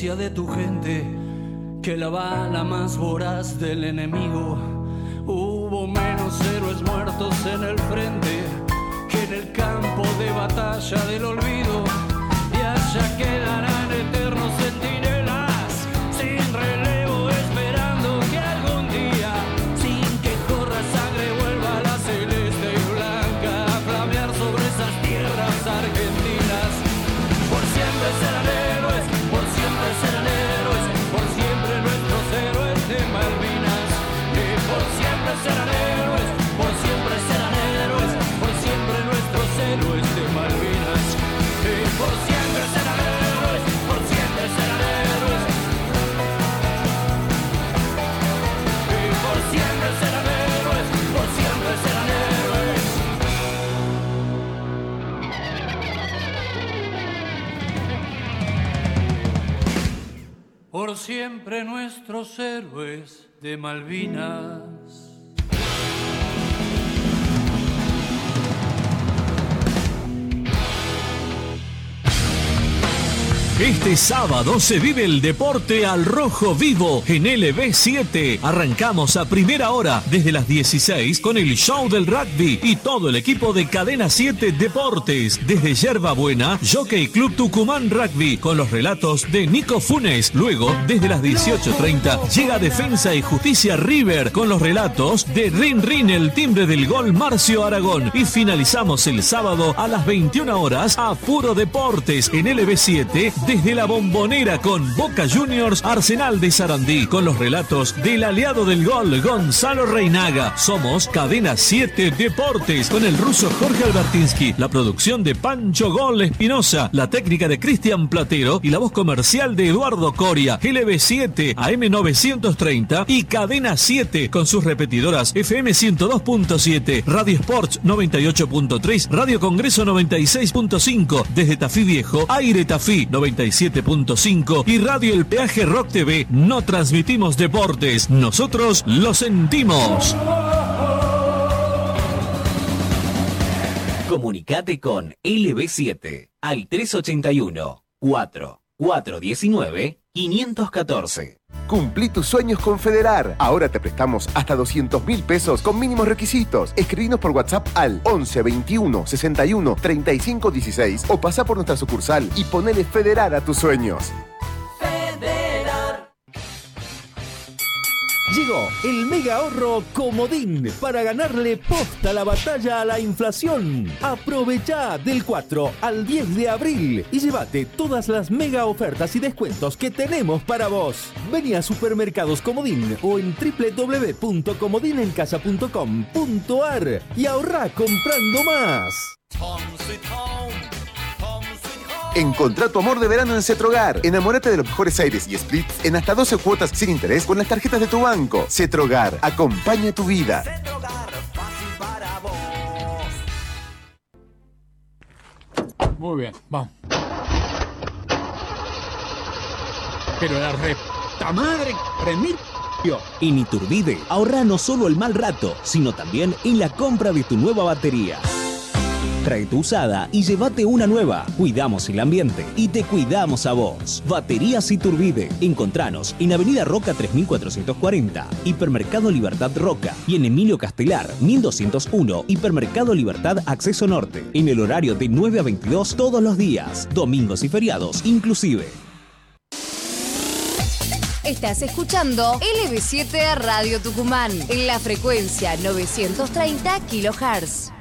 Speaker 1: de tu gente que la bala más voraz del enemigo. Hubo menos héroes muertos en el frente que en el campo de batalla del olvido. Y allá quedarán eternos Por siempre serán héroes, por siempre serán héroes. Y por siempre serán héroes, por siempre serán héroes. Por siempre nuestros héroes de Malvinas.
Speaker 10: Este sábado se vive el deporte al rojo vivo en LB7. Arrancamos a primera hora desde las 16 con el show del rugby y todo el equipo de Cadena 7 Deportes. Desde Yerba Buena, Jockey Club Tucumán Rugby con los relatos de Nico Funes. Luego, desde las 18.30, llega Defensa y Justicia River con los relatos de Rin Rin, el timbre del gol Marcio Aragón. Y finalizamos el sábado a las 21 horas a Puro Deportes en LB7 desde la bombonera con Boca Juniors Arsenal de Sarandí, con los relatos del aliado del gol Gonzalo Reinaga. Somos Cadena 7 Deportes con el ruso Jorge Albertinsky, la producción de Pancho Gol Espinosa, la técnica de Cristian Platero y la voz comercial de Eduardo Coria, LB7 AM930 y Cadena 7 con sus repetidoras FM 102.7, Radio Sports 98.3, Radio Congreso 96.5, desde Tafí Viejo, Aire Tafí 90 97.5 y Radio El Peaje Rock TV no transmitimos deportes, nosotros lo sentimos.
Speaker 11: Comunicate con LB7 al 381 4 419 514.
Speaker 12: Cumplí tus sueños con Federar. Ahora te prestamos hasta 200 mil pesos con mínimos requisitos. Escribinos por WhatsApp al 11 21 61 35 16 o pasa por nuestra sucursal y ponele Federar a tus sueños.
Speaker 13: Llegó el mega ahorro Comodín para ganarle posta la batalla a la inflación. Aprovecha del 4 al 10 de abril y llévate todas las mega ofertas y descuentos que tenemos para vos. Vení a Supermercados Comodín o en www.comodinencasa.com.ar y ahorra comprando más.
Speaker 12: Encontrá tu amor de verano en Cetrogar. Enamórate de los mejores aires y splits en hasta 12 cuotas sin interés con las tarjetas de tu banco. Cetrogar, acompaña tu vida.
Speaker 14: Muy bien, vamos. Pero la reta madre, remil.
Speaker 15: En Iturbide, ahorra no solo el mal rato, sino también en la compra de tu nueva batería. Trae tu usada y llévate una nueva. Cuidamos el ambiente y te cuidamos a vos. Baterías Iturbide. Encontranos en Avenida Roca 3440, Hipermercado Libertad Roca y en Emilio Castelar 1201, Hipermercado Libertad Acceso Norte. En el horario de 9 a 22 todos los días, domingos y feriados inclusive.
Speaker 16: Estás escuchando LB7 Radio Tucumán en la frecuencia 930 kHz.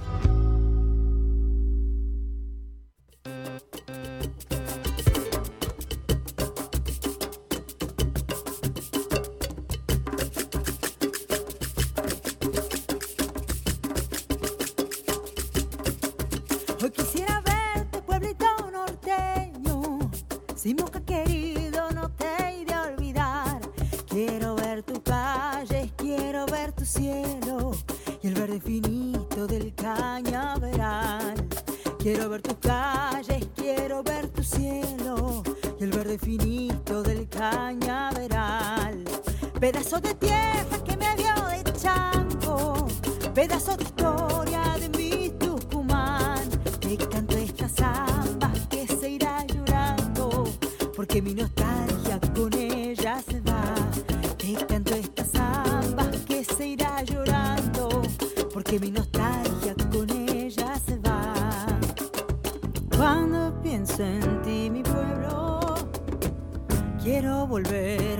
Speaker 17: pedazo de historia de mi Tucumán. Te canto esta samba que se irá llorando, porque mi nostalgia con ella se va. Te canto esta samba que se irá llorando, porque mi nostalgia con ella se va. Cuando pienso en ti, mi pueblo, quiero volver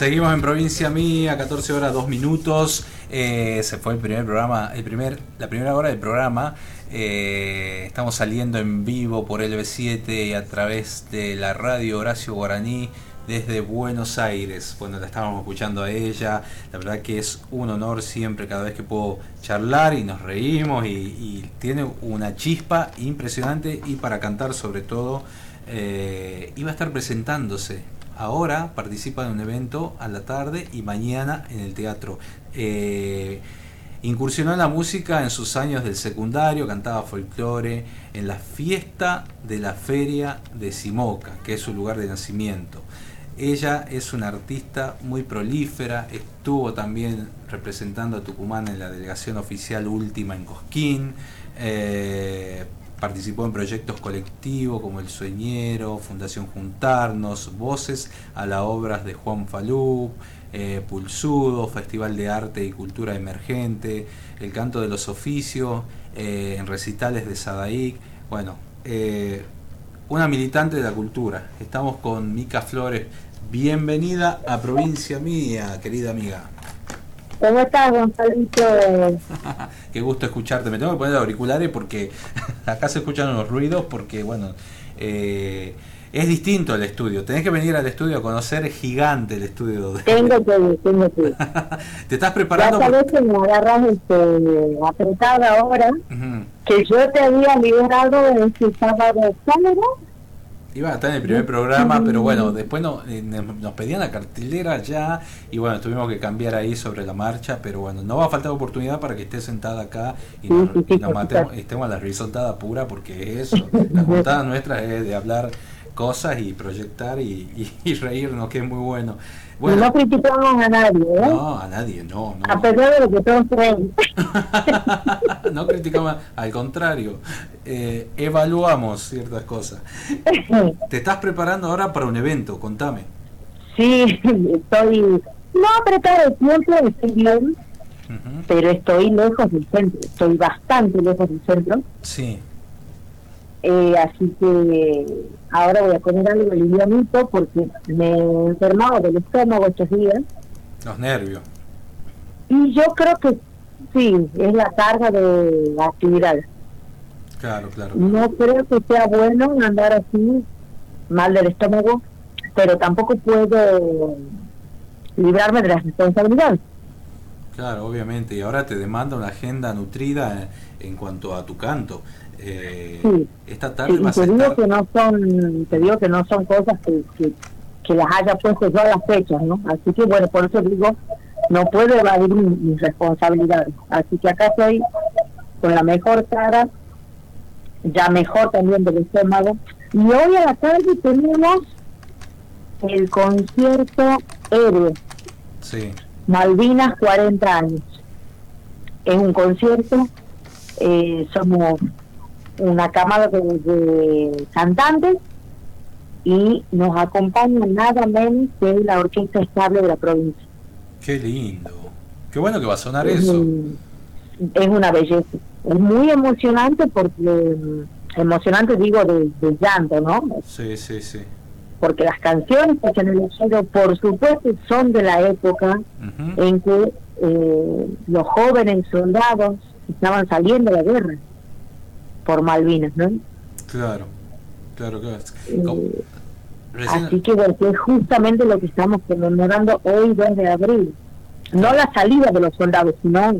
Speaker 2: Seguimos en provincia mía, 14 horas 2 minutos. Eh, se fue el primer programa, el primer, la primera hora del programa. Eh, estamos saliendo en vivo por LB7 y a través de la radio Horacio Guaraní desde Buenos Aires. Bueno, la estábamos escuchando a ella. La verdad que es un honor siempre cada vez que puedo charlar y nos reímos y, tiene una chispa impresionante y para cantar sobre todo. Eh, iba a estar presentándose ahora participa en un evento a la tarde y mañana en el teatro. Eh, incursionó en la música en sus años del secundario, cantaba folclore en la fiesta de la feria de Simoca, que es su lugar de nacimiento. Ella es una artista muy prolífera, estuvo también representando a Tucumán en la delegación oficial última en Cosquín, eh, participó en proyectos colectivos como El Sueñero, Fundación Juntarnos, Voces a las obras de Juan Falú, eh, Pulsudo, Festival de Arte y Cultura Emergente, El Canto de los Oficios, eh, en recitales de Sadaic. Bueno, eh, una militante de la cultura. Estamos con Mica Flores. Bienvenida a Provincia Mía, querida amiga.
Speaker 18: ¿Cómo estás, Gonzalito?
Speaker 2: Qué gusto escucharte. Me tengo que poner auriculares porque acá se escuchan los ruidos porque, bueno, eh, es distinto el estudio. Tenés que venir al estudio a conocer, es gigante el estudio. de-
Speaker 18: Tengo que ir, tengo que ir.
Speaker 2: ¿Te estás
Speaker 18: Ya
Speaker 2: preparando?
Speaker 18: sabes que me agarras este, apretada ahora, que yo te había liberado sábado, sábado,
Speaker 2: Iba a estar en el primer programa, pero bueno, después no- eh, nos pedían la cartelera ya y bueno, tuvimos que cambiar ahí sobre la marcha, pero bueno, no va a faltar oportunidad para que estés sentada acá y
Speaker 18: Sí,
Speaker 2: nos,
Speaker 18: sí, sí,
Speaker 2: y nos
Speaker 18: por
Speaker 2: matemos- estemos a la risotada pura, porque eso, la juntada nuestra es de hablar cosas y proyectar y, y- y reírnos, que es muy bueno.
Speaker 18: Y
Speaker 2: Bueno,
Speaker 18: no criticamos a nadie, ¿eh?
Speaker 2: no, a nadie, no, no.
Speaker 18: A pesar de lo que todos creen.
Speaker 2: no criticamos, al contrario, eh, evaluamos ciertas cosas. Te estás preparando ahora para un evento, contame.
Speaker 18: Sí, estoy no apretada de tiempo, estoy bien, pero estoy lejos del centro, estoy bastante lejos del centro,
Speaker 2: Sí,
Speaker 18: eh, así que ahora voy a comer algo livianito porque me he enfermado del estómago estos días
Speaker 2: los nervios.
Speaker 18: y yo creo que sí, es la carga de la actividad.
Speaker 2: Claro, claro.
Speaker 18: No creo que sea bueno andar así, mal del estómago, pero tampoco puedo librarme de las responsabilidades.
Speaker 2: Claro, obviamente. Y ahora te demanda una agenda nutrida en cuanto a tu canto. Eh,
Speaker 18: Sí.
Speaker 2: Esta tarde
Speaker 18: Sí,
Speaker 2: vas a
Speaker 18: te digo
Speaker 2: estar.
Speaker 18: que no son, te digo que no son cosas que, que, que las haya puesto yo a las fechas, ¿no? Así que bueno, por eso digo, no puedo evadir mi- mis responsabilidades. Así que acá estoy con la mejor cara, ya mejor también del estómago. Y hoy a la tarde tenemos el concierto Héroe,
Speaker 2: Sí,
Speaker 18: Malvinas 40 años. Es un concierto, eh, somos una camada de, de cantantes y nos acompaña nada menos que la Orquesta Estable de la provincia.
Speaker 2: Qué lindo. Qué bueno que va a sonar
Speaker 18: Es
Speaker 2: eso.
Speaker 18: es una belleza. Es muy emocionante porque, mm, emocionante digo de, de llanto, ¿no?
Speaker 2: Sí, sí, sí.
Speaker 18: Porque las canciones que se han elegido, por supuesto, son de la época en que eh, los jóvenes soldados estaban saliendo de la guerra por Malvinas, ¿no?
Speaker 2: Claro, claro, claro.
Speaker 18: Eh, Así que, bueno, es justamente lo que estamos conmemorando hoy, 2 de abril. No la salida de los soldados, sino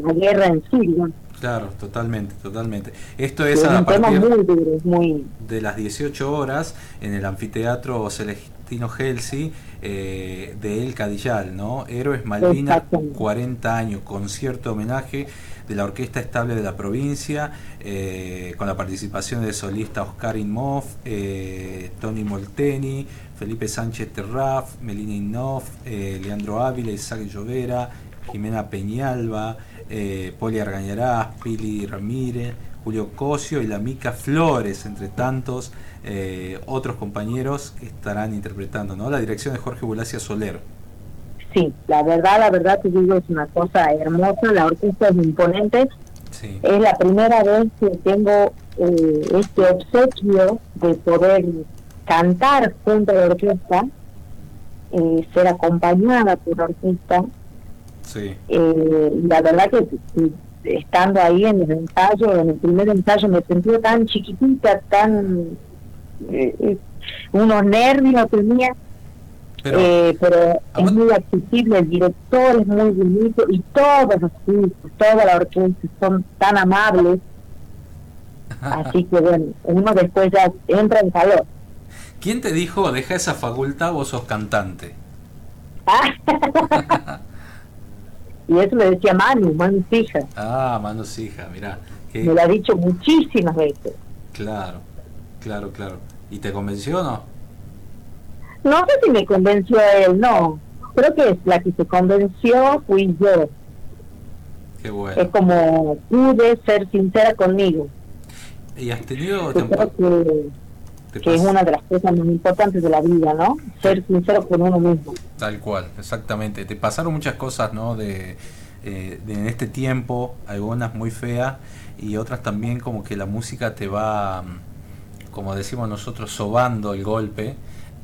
Speaker 18: la guerra en sí, digamos.
Speaker 2: Claro, totalmente, totalmente. Esto es a partir
Speaker 18: muy muy...
Speaker 2: de las 18 horas en el anfiteatro Celestino Gelsi eh, de El Cadillal, ¿no? Héroes Malvinas,
Speaker 18: Exactamente.
Speaker 2: 40 años, concierto homenaje de la Orquesta Estable de la provincia, eh, con la participación del solista Oscar Inmoff, eh, Tony Molteni, Felipe Sánchez Terraf, Melina Innoff, eh, Leandro Ávila, Isaac Llovera, Jimena Peñalba, Poli Argañarás, Pili Ramírez, Julio Cosio y la Mica Flores, entre tantos otros compañeros que estarán interpretando, ¿no? La dirección de Jorge Bulacia Soler.
Speaker 18: Sí, la verdad, la verdad te digo, es una cosa hermosa, la orquesta es imponente.
Speaker 2: Sí.
Speaker 18: Es la primera vez que tengo eh, este obsequio de poder cantar junto a la orquesta, eh, ser acompañada por la orquesta.
Speaker 2: Sí.
Speaker 18: Eh, la verdad que estando ahí en el ensayo, en el primer ensayo me sentí tan chiquitita, tan... unos nervios tenía,
Speaker 2: Pero,
Speaker 18: eh, pero es muy accesible, el director es muy bonito y todos los músicos, toda la orquesta son tan amables. Así que bueno, uno después ya entra en calor.
Speaker 2: ¿quién te dijo, deja esa facultad, vos sos cantante?
Speaker 18: Y eso me decía Manu, Manu Fija,
Speaker 2: Ah, Manos hija, mirá. qué-
Speaker 18: me lo ha dicho muchísimas veces.
Speaker 2: Claro, claro, claro. ¿Y te convenció o no?
Speaker 18: No sé si me convenció él, no. Creo que la que se convenció fui yo.
Speaker 2: Qué
Speaker 18: Es
Speaker 2: bueno.
Speaker 18: como pude ser sincera conmigo.
Speaker 2: ¿Y has tenido
Speaker 18: que,
Speaker 2: te
Speaker 18: que es una de las cosas más importantes de la vida, ¿no? Ser sincero con uno mismo.
Speaker 2: Tal cual, exactamente. Te pasaron muchas cosas, ¿no? De, eh, de en este tiempo, algunas muy feas y otras también como que la música te va, mm, como decimos nosotros, sobando el golpe.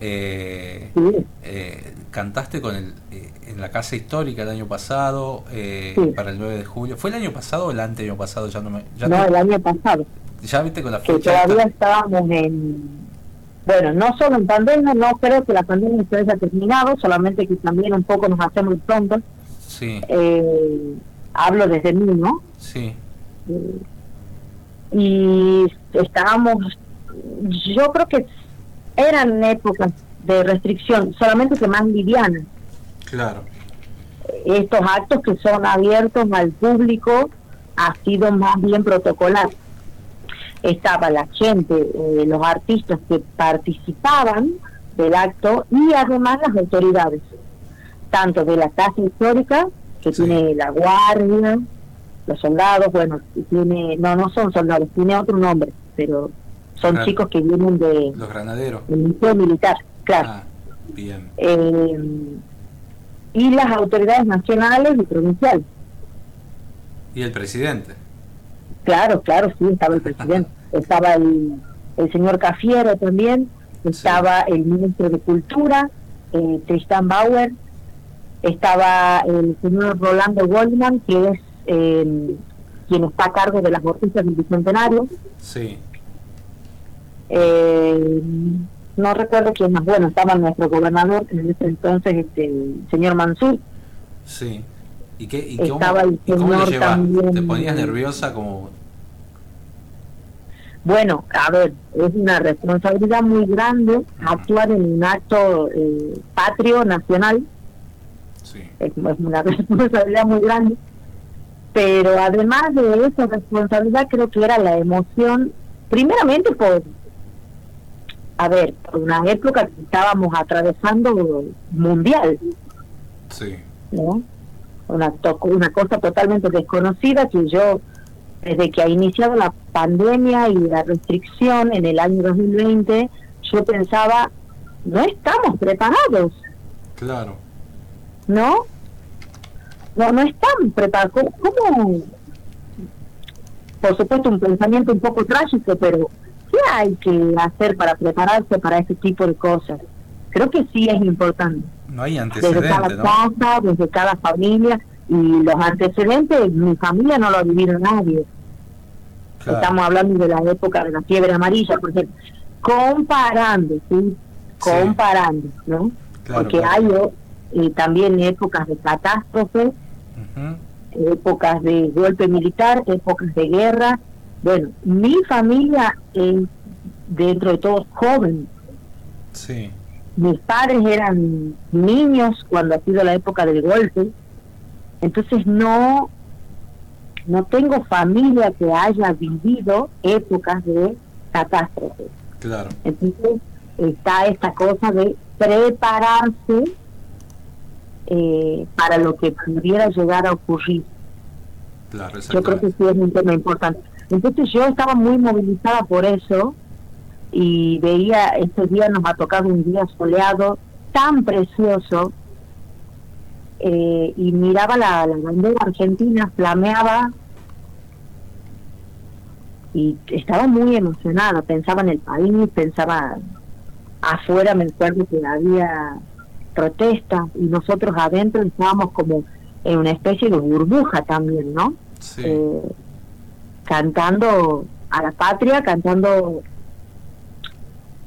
Speaker 2: Eh, eh, cantaste con el, eh, en la casa histórica el año pasado eh,
Speaker 18: Sí.
Speaker 2: para el 9 de julio. ¿Fue el año pasado o el año pasado? Ya no me. Ya,
Speaker 18: No,
Speaker 2: te-
Speaker 18: el año pasado.
Speaker 2: ya viste con la
Speaker 18: que
Speaker 2: fecha.
Speaker 18: todavía estábamos en, bueno, no solo en pandemia, no creo que la pandemia se haya terminado, solamente que también un poco nos hacemos pronto.
Speaker 2: Sí,
Speaker 18: Eh, hablo desde mí, ¿no?
Speaker 2: sí,
Speaker 18: Eh, y estábamos, yo creo que eran épocas de restricción, solamente que más livianas.
Speaker 2: claro.
Speaker 18: Estos actos que son abiertos al público ha sido más bien protocolar. Estaba la gente, eh, los artistas que participaban del acto y además las autoridades, tanto de la casa histórica, que tiene la guardia, los soldados, bueno, tiene, no, no son soldados, tiene otro nombre, pero son chicos que vienen de,
Speaker 2: Los granaderos.
Speaker 18: del liceo militar, claro.
Speaker 2: Ah, bien.
Speaker 18: Eh, y las autoridades nacionales y provinciales.
Speaker 2: Y el presidente.
Speaker 18: Claro, claro, sí, estaba el presidente. estaba el, el señor Cafiero también, estaba el ministro de Cultura, eh, Tristan Bauer, estaba el señor Rolando Goldman, que es eh, quien está a cargo de las orquestas del Bicentenario.
Speaker 2: Sí.
Speaker 18: Eh, no recuerdo quién más. Bueno, estaba nuestro gobernador en ese entonces, este, el señor Mansur.
Speaker 2: Sí. ¿Y, qué, y cómo,
Speaker 18: Estaba el
Speaker 2: y cómo lo
Speaker 18: señor también.
Speaker 2: ¿Te ponías nerviosa como
Speaker 18: Bueno, a ver, es una responsabilidad muy grande actuar en un acto eh, patrio, nacional. Es, es una responsabilidad muy grande. Pero además de esa responsabilidad, creo que era la emoción, primeramente por, a ver, por una época que estábamos atravesando mundial,
Speaker 2: Sí.
Speaker 18: ¿no? Una, una cosa totalmente desconocida que yo, desde que ha iniciado la pandemia y la restricción en el año 2020, yo pensaba, no estamos preparados,
Speaker 2: Claro.
Speaker 18: ¿no? No, no están preparados. ¿Cómo- ¿Cómo? Por supuesto, un pensamiento un poco trágico, pero ¿qué hay que hacer para prepararse para ese tipo de cosas? Creo que sí es importante.
Speaker 2: No hay
Speaker 18: Desde cada
Speaker 2: ¿no?
Speaker 18: casa, desde cada familia, y los antecedentes, mi familia no lo ha vivido nadie.
Speaker 2: Claro.
Speaker 18: Estamos hablando de la época de la fiebre amarilla, por ejemplo. Comparando, ¿sí? Comparando, ¿no?
Speaker 2: Claro,
Speaker 18: Porque
Speaker 2: claro.
Speaker 18: hay eh, también épocas de catástrofe, épocas de golpe militar, épocas de guerra. Bueno, mi familia es, dentro de todo, joven.
Speaker 2: Sí.
Speaker 18: Mis padres eran niños cuando ha sido la época del golpe. Entonces no, no tengo familia que haya vivido épocas de catástrofe.
Speaker 2: Claro.
Speaker 18: Entonces está esta cosa de prepararse eh, para lo que pudiera llegar a ocurrir.
Speaker 2: Claro,
Speaker 18: Yo creo que sí es un tema importante. Entonces yo estaba muy movilizada por eso y veía, este día nos ha tocado un día soleado tan precioso eh, y miraba la, la bandera argentina, flameaba y estaba muy emocionada, pensaba en el país, pensaba afuera, me acuerdo que había protestas y nosotros adentro estábamos como en una especie de burbuja también, ¿no? Eh, cantando a la patria, cantando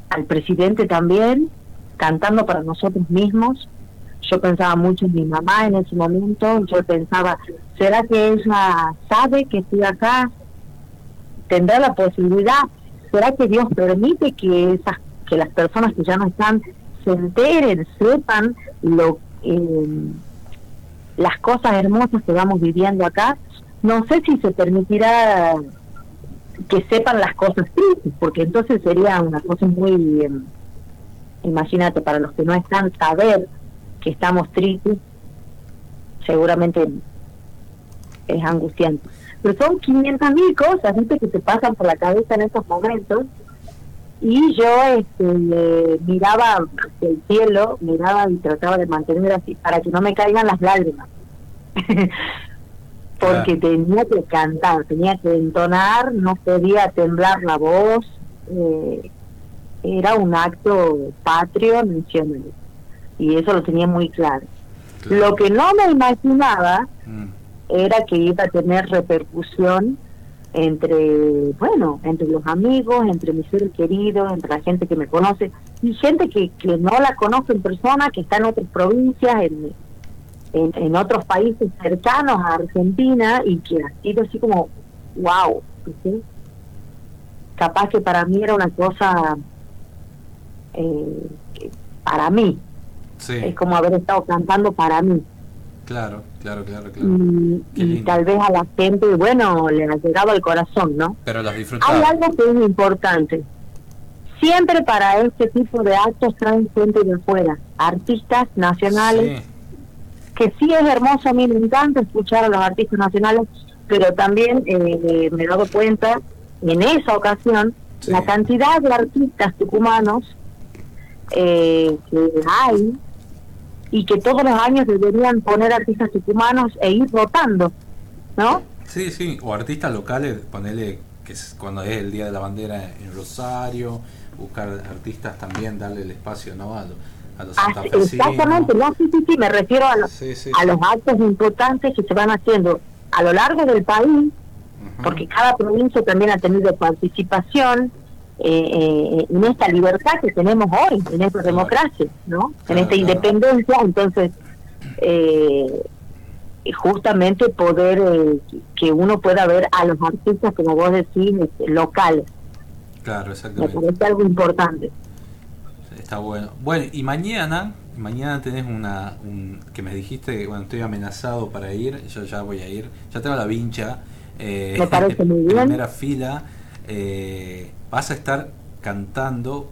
Speaker 18: al presidente también, cantando para nosotros mismos. Yo pensaba mucho en mi mamá en ese momento, yo pensaba, ¿será que ella sabe que estoy acá? ¿Tendrá la posibilidad? ¿Será que Dios permite que esas que las personas que ya no están se enteren, sepan lo eh, las cosas hermosas que vamos viviendo acá? No sé si se permitirá que sepan las cosas tristes, porque entonces sería una cosa muy, eh, imagínate, para los que no están, saber que estamos tristes, seguramente es angustiante. Pero son 500 mil cosas, ¿viste? que te pasan por la cabeza en estos momentos. Y yo este, miraba el cielo, miraba y trataba de mantener así para que no me caigan las lágrimas. Porque tenía que cantar, tenía que entonar, no podía temblar la voz. eh, era un acto patrio nacional. Y eso lo tenía muy claro. Lo que no me imaginaba era que iba a tener repercusión entre, bueno, entre los amigos, entre mis seres queridos, entre la gente que me conoce y gente que, que no la conozco en persona, que está en otras provincias, en, en, en otros países cercanos a Argentina y que ha sido así como, wow, ¿sí? capaz que para mí era una cosa, eh, que para mí,
Speaker 2: Sí,
Speaker 18: es como haber estado cantando para mí.
Speaker 2: claro, claro, claro, claro.
Speaker 18: y, y tal vez a la gente, bueno, le ha llegado al corazón, ¿no?
Speaker 2: Pero las
Speaker 18: Hay
Speaker 2: disfrutaba.
Speaker 18: algo que es importante. Siempre para este tipo de actos traen gente de afuera, artistas nacionales, que sí es hermoso, a mí me encanta escuchar a los artistas nacionales, pero también eh, me he dado cuenta en esa ocasión la cantidad de artistas tucumanos eh, que hay y que todos los años deberían poner artistas tucumanos e ir rotando, ¿no?
Speaker 2: Sí, sí, o artistas locales, ponerle que es cuando es el Día de la Bandera en Rosario, buscar artistas también, darle el espacio ¿no? a, a los santafesinos.
Speaker 18: Exactamente, no, sí, sí, sí, me refiero a, los
Speaker 2: Sí, sí,
Speaker 18: a los actos importantes que se van haciendo a lo largo del país, porque cada provincia también ha tenido participación eh, eh, en esta libertad que tenemos hoy, en esta democracia, ¿no? en esta independencia, entonces eh, justamente poder eh, que uno pueda ver a los artistas, como vos decís, este, locales,
Speaker 2: Claro,
Speaker 18: me
Speaker 2: exactamente.
Speaker 18: parece algo importante.
Speaker 2: Está bueno. Bueno, y mañana, mañana tenés una, un, que me dijiste, que, bueno, estoy amenazado para ir, yo ya voy a ir, ya tengo la vincha. Eh,
Speaker 18: Me parece muy
Speaker 2: en
Speaker 18: bien.
Speaker 2: Primera fila, eh, vas a estar cantando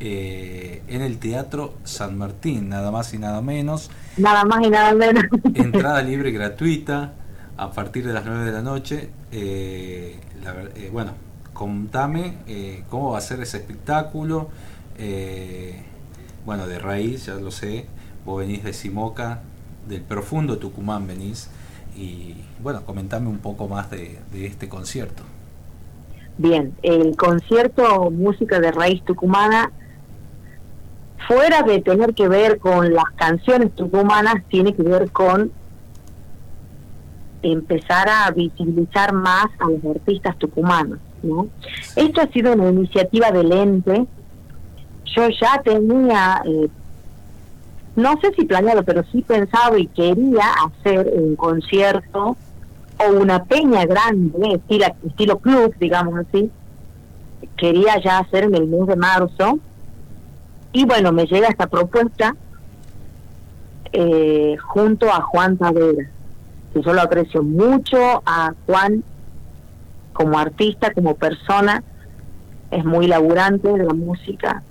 Speaker 2: eh, en el Teatro San Martín, nada más y nada menos.
Speaker 18: Nada más y nada menos.
Speaker 2: Entrada libre y gratuita a partir de las 9 de la noche. Eh, la eh, bueno, contame cómo va a ser ese espectáculo, eh, bueno, de raíz, ya lo sé, vos venís de Simoca, del profundo Tucumán venís, y bueno, comentame un poco más de, de este concierto.
Speaker 18: Bien, el concierto Música de Raíz Tucumana, fuera de tener que ver con las canciones tucumanas, tiene que ver con empezar a visibilizar más a los artistas tucumanos. ¿no? Esto ha sido una iniciativa del ente. Yo ya tenía, eh, no sé si planeado, pero sí pensado y quería hacer un concierto o una peña grande, estilo, estilo club, digamos así. Quería ya hacer en el mes de marzo. Y bueno, me llega esta propuesta eh, junto a Juan Tavera que yo lo aprecio mucho a Juan como artista, como persona, es muy laburante de la música,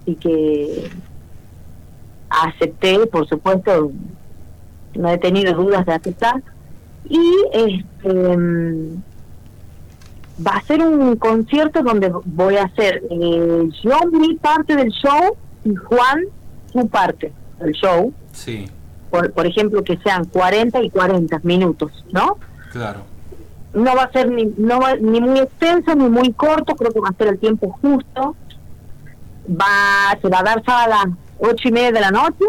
Speaker 18: así que acepté, por supuesto, no he tenido dudas de aceptar, y este va a ser un concierto donde voy a hacer eh, yo mi parte del show y Juan su parte del show.
Speaker 2: Sí
Speaker 18: por, por ejemplo, que sean 40 y 40 minutos, ¿no?
Speaker 2: Claro.
Speaker 18: No va a ser ni, no ni muy extenso ni muy corto, creo que va a ser el tiempo justo. Va, se va a dar a las ocho y media de la noche,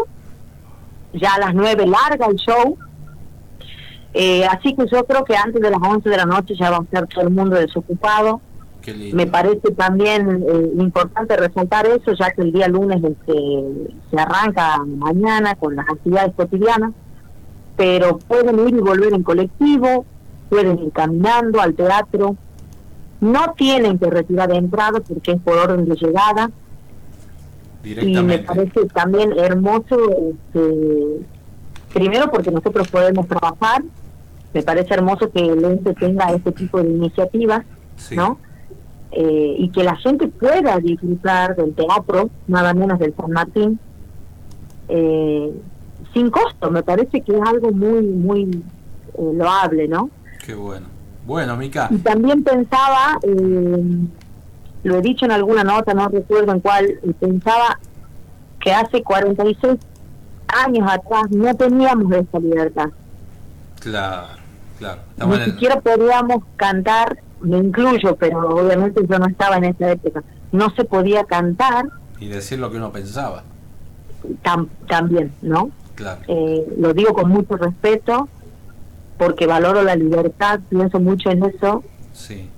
Speaker 18: ya a las nueve larga el show. Eh, así que yo creo que antes de las 11 de la noche ya va a estar todo el mundo desocupado. Me parece también eh, importante resaltar eso, ya que el día lunes se arranca mañana con las actividades cotidianas, pero pueden ir y volver en colectivo, pueden ir caminando al teatro, no tienen que retirar de entrada porque es por orden de llegada. Y me parece también hermoso, este, primero porque nosotros podemos trabajar, me parece hermoso que el ente tenga este tipo de iniciativas, ¿no? Eh, y que la gente pueda disfrutar del teatro, nada menos del San Martín, eh, sin costo. Me parece que es algo muy, muy eh, loable, ¿no?
Speaker 2: Qué bueno. Bueno, Mica.
Speaker 18: Y también pensaba, lo he dicho en alguna nota, no recuerdo en cuál, pensaba que hace 46 años atrás no teníamos esa libertad.
Speaker 2: Claro, claro.
Speaker 18: Ni siquiera podíamos cantar me incluyo, pero obviamente yo no estaba en esa época, no se podía cantar.
Speaker 2: Y decir lo que uno pensaba.
Speaker 18: también, ¿no?
Speaker 2: Claro.
Speaker 18: Eh, lo digo con mucho respeto, porque valoro la libertad, pienso mucho en eso.
Speaker 2: Sí.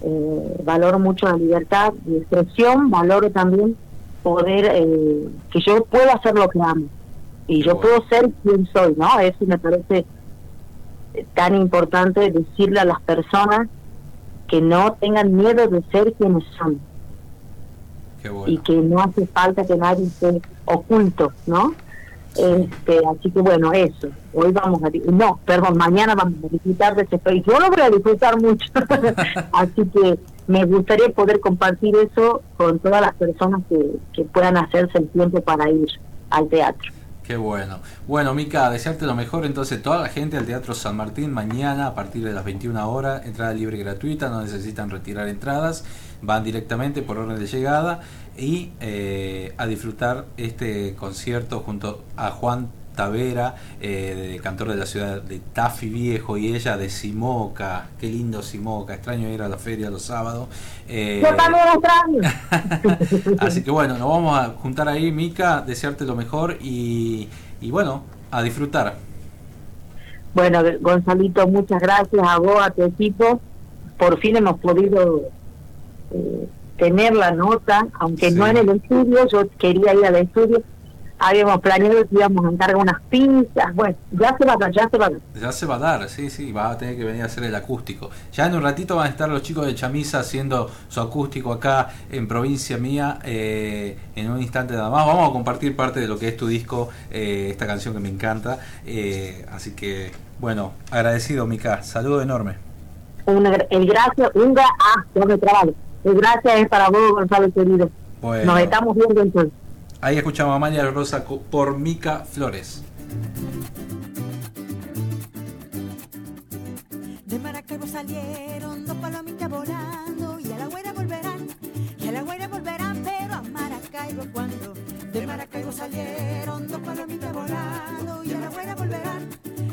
Speaker 18: Eh, valoro mucho la libertad de expresión, valoro también poder, eh, que yo puedo hacer lo que amo. Y yo puedo ser quien soy, ¿no? Eso me parece tan importante decirle a las personas que no tengan miedo de ser quienes son. Y que no hace falta que nadie esté oculto, ¿no? Este, así que bueno, eso. Hoy vamos a... No, perdón, mañana vamos a disfrutar de ese país. Yo lo voy a disfrutar mucho. así que me gustaría poder compartir eso con todas las personas que, que puedan hacerse el tiempo para ir al teatro.
Speaker 2: Qué bueno. Bueno, Mica, desearte lo mejor. Entonces, toda la gente al Teatro San Martín mañana a partir de las 21 horas, entrada libre y gratuita, no necesitan retirar entradas, van directamente por orden de llegada y eh, a disfrutar este concierto junto a Juan Tavera, eh, cantor de la ciudad de Tafi Viejo, y ella de Simoca. Qué lindo Simoca, extraño ir a la feria los sábados.
Speaker 18: Eh, Yo también extraño.
Speaker 2: así que bueno, nos vamos a juntar ahí, Mica, desearte lo mejor y, bueno, a disfrutar.
Speaker 18: Bueno, Gonzalito, muchas gracias a vos, a tu equipo. Por fin hemos podido eh, tener la nota, aunque no en el estudio, yo quería ir al estudio habíamos planeado que íbamos a encargar unas pinzas, bueno, ya se va a dar, ya se va a dar.
Speaker 2: Ya se va a dar, sí, sí, va a tener que venir a hacer el acústico. Ya en un ratito van a estar los chicos de Chamisa haciendo su acústico acá en provincia mía, eh, en un instante nada más. Vamos a compartir parte de lo que es tu disco, eh, esta canción que me encanta. Eh, así que, bueno, agradecido, Mica, saludo enorme.
Speaker 18: el gracias, un ah, trabajo. El gracias es para vos, Gonzalo querido. Nos estamos viendo entonces.
Speaker 2: Ahí escuchamos a María Rosa por Mica Flores.
Speaker 17: De Maracaibo salieron dos palomitas volando y a la güera volverán, y a la güera volverán, pero a Maracaibo cuando de Maracaibo salieron dos palomitas volando y a la güera volverán,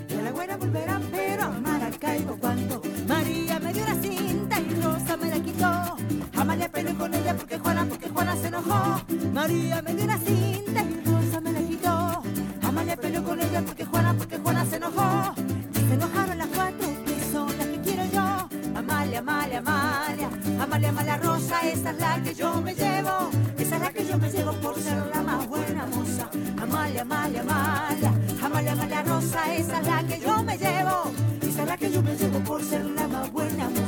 Speaker 17: y a la güera volverán, pero a Maracaibo cuando María me dio una cinta y Rosa me la quitó. Amalia peleó con ella porque Juana, porque Juana se enojó. María me dio una cinta y Rosa me la quitó. Amalia peleó con ella porque Juana, porque Juana se enojó. Se enojaron las cuatro que son las que quiero yo. Amalia, Amalia, Amalia, Amalia, Amalia Rosa, esa es la que yo me llevo. Esa es la que yo me llevo por ser la más buena moza. Amalia, Amalia, Amalia, Amalia, Amalia Rosa, esa es la que yo me llevo. Esa es la que yo me llevo por ser la más buena moza.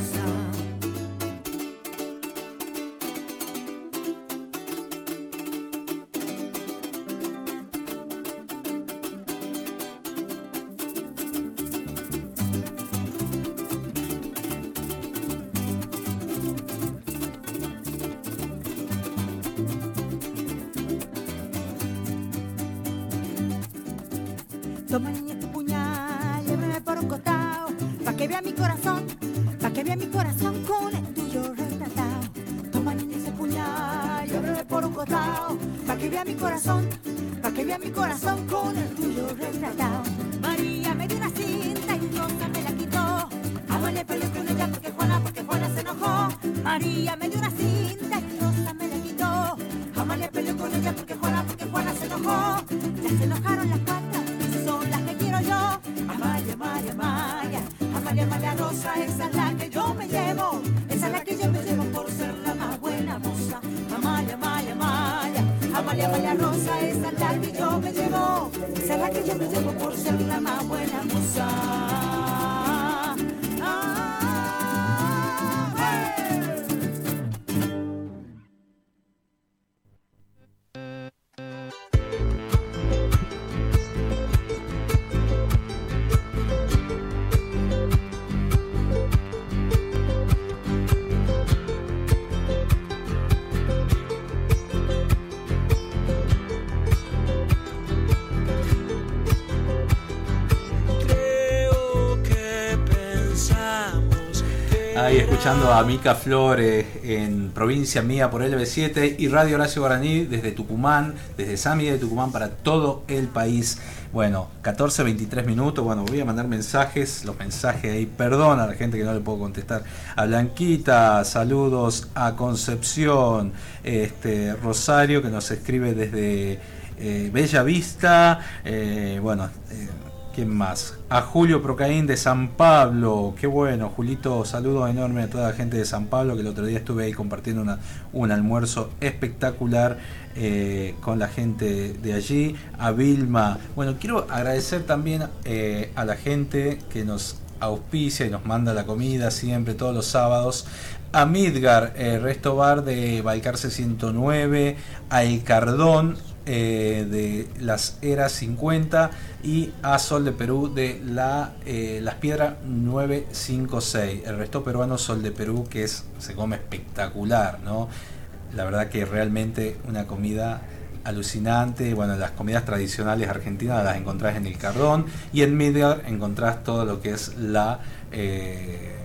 Speaker 2: Escuchando a Mica Flores en provincia mía por LB7 y Radio Horacio Guaraní desde Tucumán, desde Sami de Tucumán para todo el país. Bueno, 14, 23 minutos. Bueno, voy a mandar mensajes, los mensajes ahí. Perdón a la gente que no le puedo contestar. A Blanquita, saludos a Concepción, este Rosario que nos escribe desde eh, Bella Vista. eh, bueno, ¿Quién más? A Julio Procaín de San Pablo. Qué bueno, Julito. Saludos enormes a toda la gente de San Pablo, que el otro día estuve ahí compartiendo un almuerzo espectacular eh, con la gente de allí. A Vilma. Bueno, quiero agradecer también eh, a la gente que nos auspicia y nos manda la comida siempre, todos los sábados. A Midgar, eh, Resto Bar de Balcarce 109. A El Cardón, eh, de las Eras 50 y a Sol de Perú de la eh, Las Piedras 956. El resto peruano Sol de Perú que es se come espectacular, ¿no? La verdad que realmente una comida alucinante. Bueno, las comidas tradicionales argentinas las encontrás en el Cardón y en Midgar encontrás todo lo que es la eh,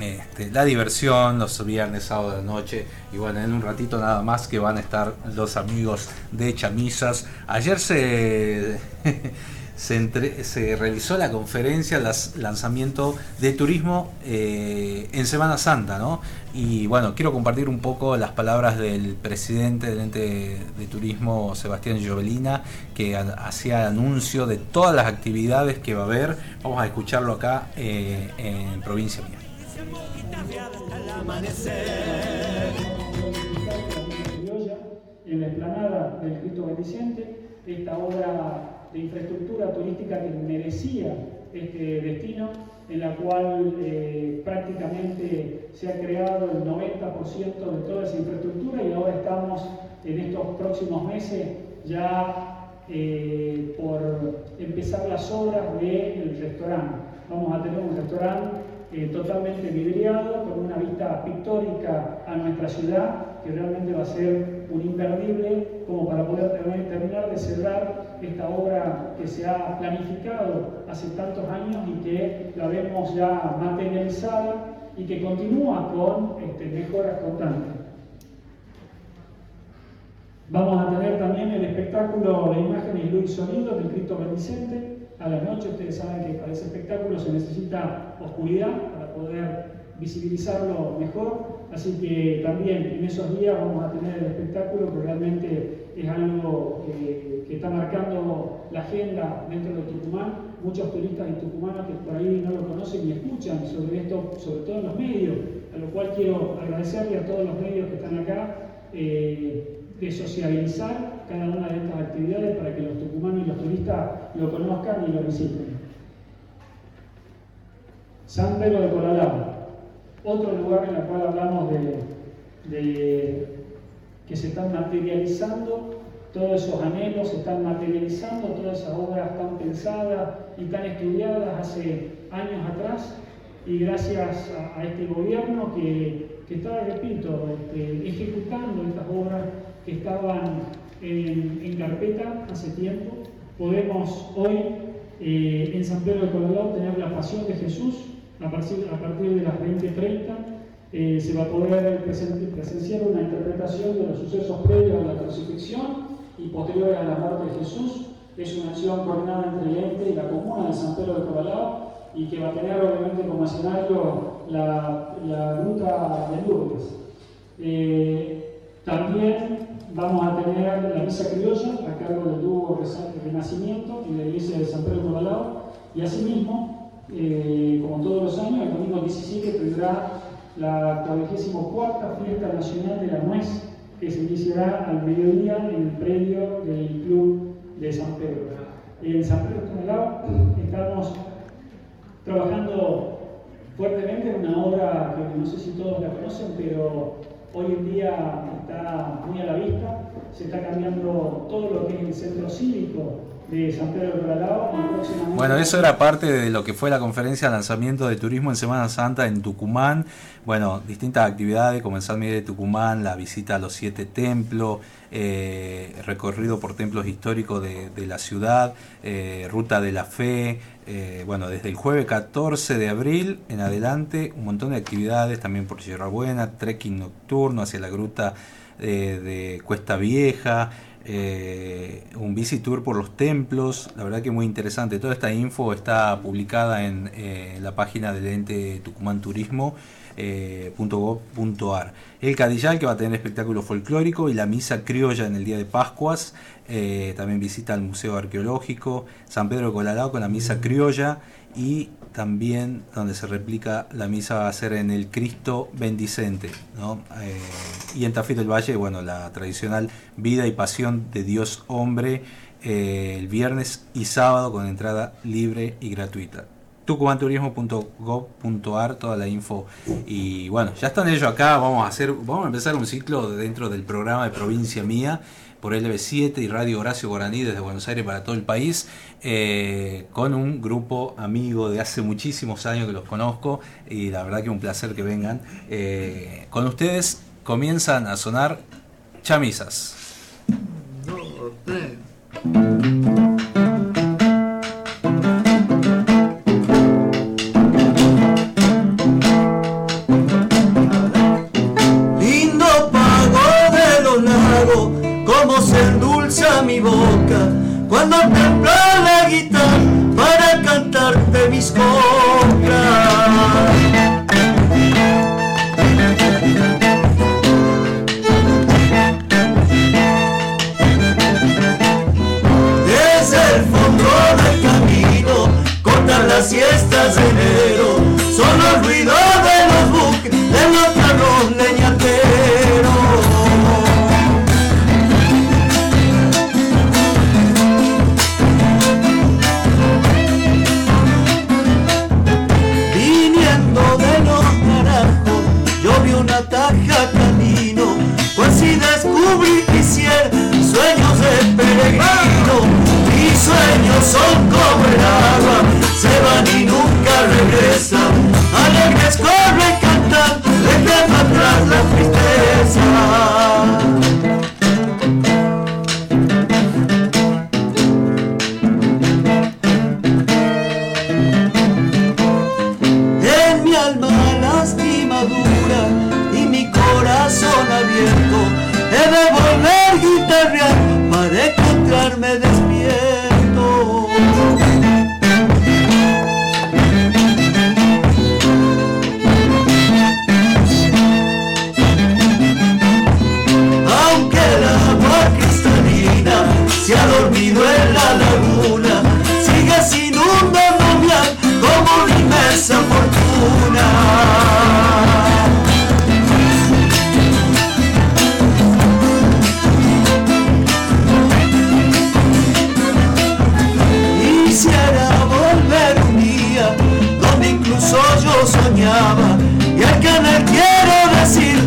Speaker 2: este, la diversión los viernes, sábado de la noche y bueno, en un ratito nada más que van a estar los amigos de Chamisas. Ayer se, se, entre- realizó la conferencia, las lanzamiento de turismo eh, en Semana Santa, ¿no? Y bueno, quiero compartir un poco las palabras del presidente del ente de turismo, Sebastián Llovelina, que hacía anuncio de todas las actividades que va a haber. Vamos a escucharlo acá eh, en Provincia Mía.
Speaker 19: Criolla, en la explanada del Cristo Bendiciente, esta obra de infraestructura turística que merecía este destino, en la cual eh, prácticamente se ha creado el 90% de toda esa infraestructura y ahora estamos en estos próximos meses ya eh, por empezar las obras del restaurante. Vamos a tener un restaurante eh, totalmente vidriado, con una vista pictórica a nuestra ciudad, que realmente va a ser un imperdible como para poder terminar, de cerrar esta obra que se ha planificado hace tantos años y que la vemos ya materializada y que continúa con este, mejoras constantes. Vamos a tener también el espectáculo de imágenes y luz y sonido del Cristo Bendicente. A la noche ustedes saben que para ese espectáculo se necesita oscuridad para poder visibilizarlo mejor. Así que también en esos días vamos a tener el espectáculo que realmente es algo que, está marcando la agenda dentro de Tucumán. Muchos turistas y tucumanos que por ahí no lo conocen y escuchan sobre esto, sobre todo en los medios, a lo cual quiero agradecerle a todos los medios que están acá. Eh, de sociabilizar cada una de estas actividades para que los tucumanos y los turistas lo conozcan y lo visiten. San Pedro de Colalao, otro lugar en el cual hablamos de, que se están materializando todos esos anhelos, se están materializando todas esas obras tan pensadas y tan estudiadas hace años atrás y gracias a, este gobierno que, que está, repito, este, ejecutando estas obras que estaban en, carpeta hace tiempo. Podemos hoy eh, en San Pedro de Colorado tener la pasión de Jesús a partir, a partir de las 20.30. Eh, se va a poder presenciar una interpretación de los sucesos previos a la crucifixión y posteriores a la muerte de Jesús. Es una acción coordinada entre el ente y la comuna de San Pedro de Coralao y que va a tener obviamente como escenario la, la ruta de Lourdes. Eh, también vamos a tener la misa criolla a cargo del dúo Renacimiento en la iglesia de San Pedro de y asimismo, eh, como todos los años, el domingo 17 tendrá la 44 fiesta nacional de la nuez que se iniciará al mediodía en el predio del club de San Pedro. En San Pedro de estamos trabajando fuertemente en una obra que no sé si todos la conocen, pero hoy en día está muy a la vista, se está cambiando todo lo que es el centro cívico de San Pedro de Colalao
Speaker 2: Bueno, eso era parte de lo que fue la conferencia de lanzamiento de turismo en Semana Santa en Tucumán. Bueno, distintas actividades como el San Miguel de Tucumán, la visita a los siete templos, eh, recorrido por templos históricos de, la ciudad, eh, ruta de la fe, eh, bueno, desde el jueves 14 de abril en adelante, un montón de actividades también por Sierra Buena, trekking nocturno hacia la gruta de Cuesta Vieja, eh, un bici tour por los templos, la verdad que muy interesante. Toda esta info está publicada en eh, la página del ente Tucumán Turismo. Eh, el Cadillal que va a tener espectáculo folclórico y la misa criolla en el día de Pascuas. también visita el Museo Arqueológico. San Pedro de Colalao con la misa criolla y también donde se replica la misa va a ser en el Cristo Bendicente. Eh, y en Tafí del Valle, bueno, la tradicional vida y pasión de Dios hombre eh, el viernes y sábado con entrada libre y gratuita. tucumanturismo.gov.ar, toda la info. Y bueno, ya están ellos acá, vamos a hacer, vamos a empezar un ciclo dentro del programa de Provincia Mía por LB7 y Radio Horacio Guaraní desde Buenos Aires para todo el país, eh, con un grupo amigo de hace muchísimos años que los conozco y la verdad que un placer que vengan. Eh, con ustedes comienzan a sonar chamisas.
Speaker 7: mi cuando templa la guitarra para cantarte mis coplas. Desde el fondo del camino, cortan las siestas de enero, mis sueños son como el agua, se van y nunca regresan. Alegres corre cantando, dejan atrás la tristeza. Inmensa fortuna. Yo soñaba y al me quiero decir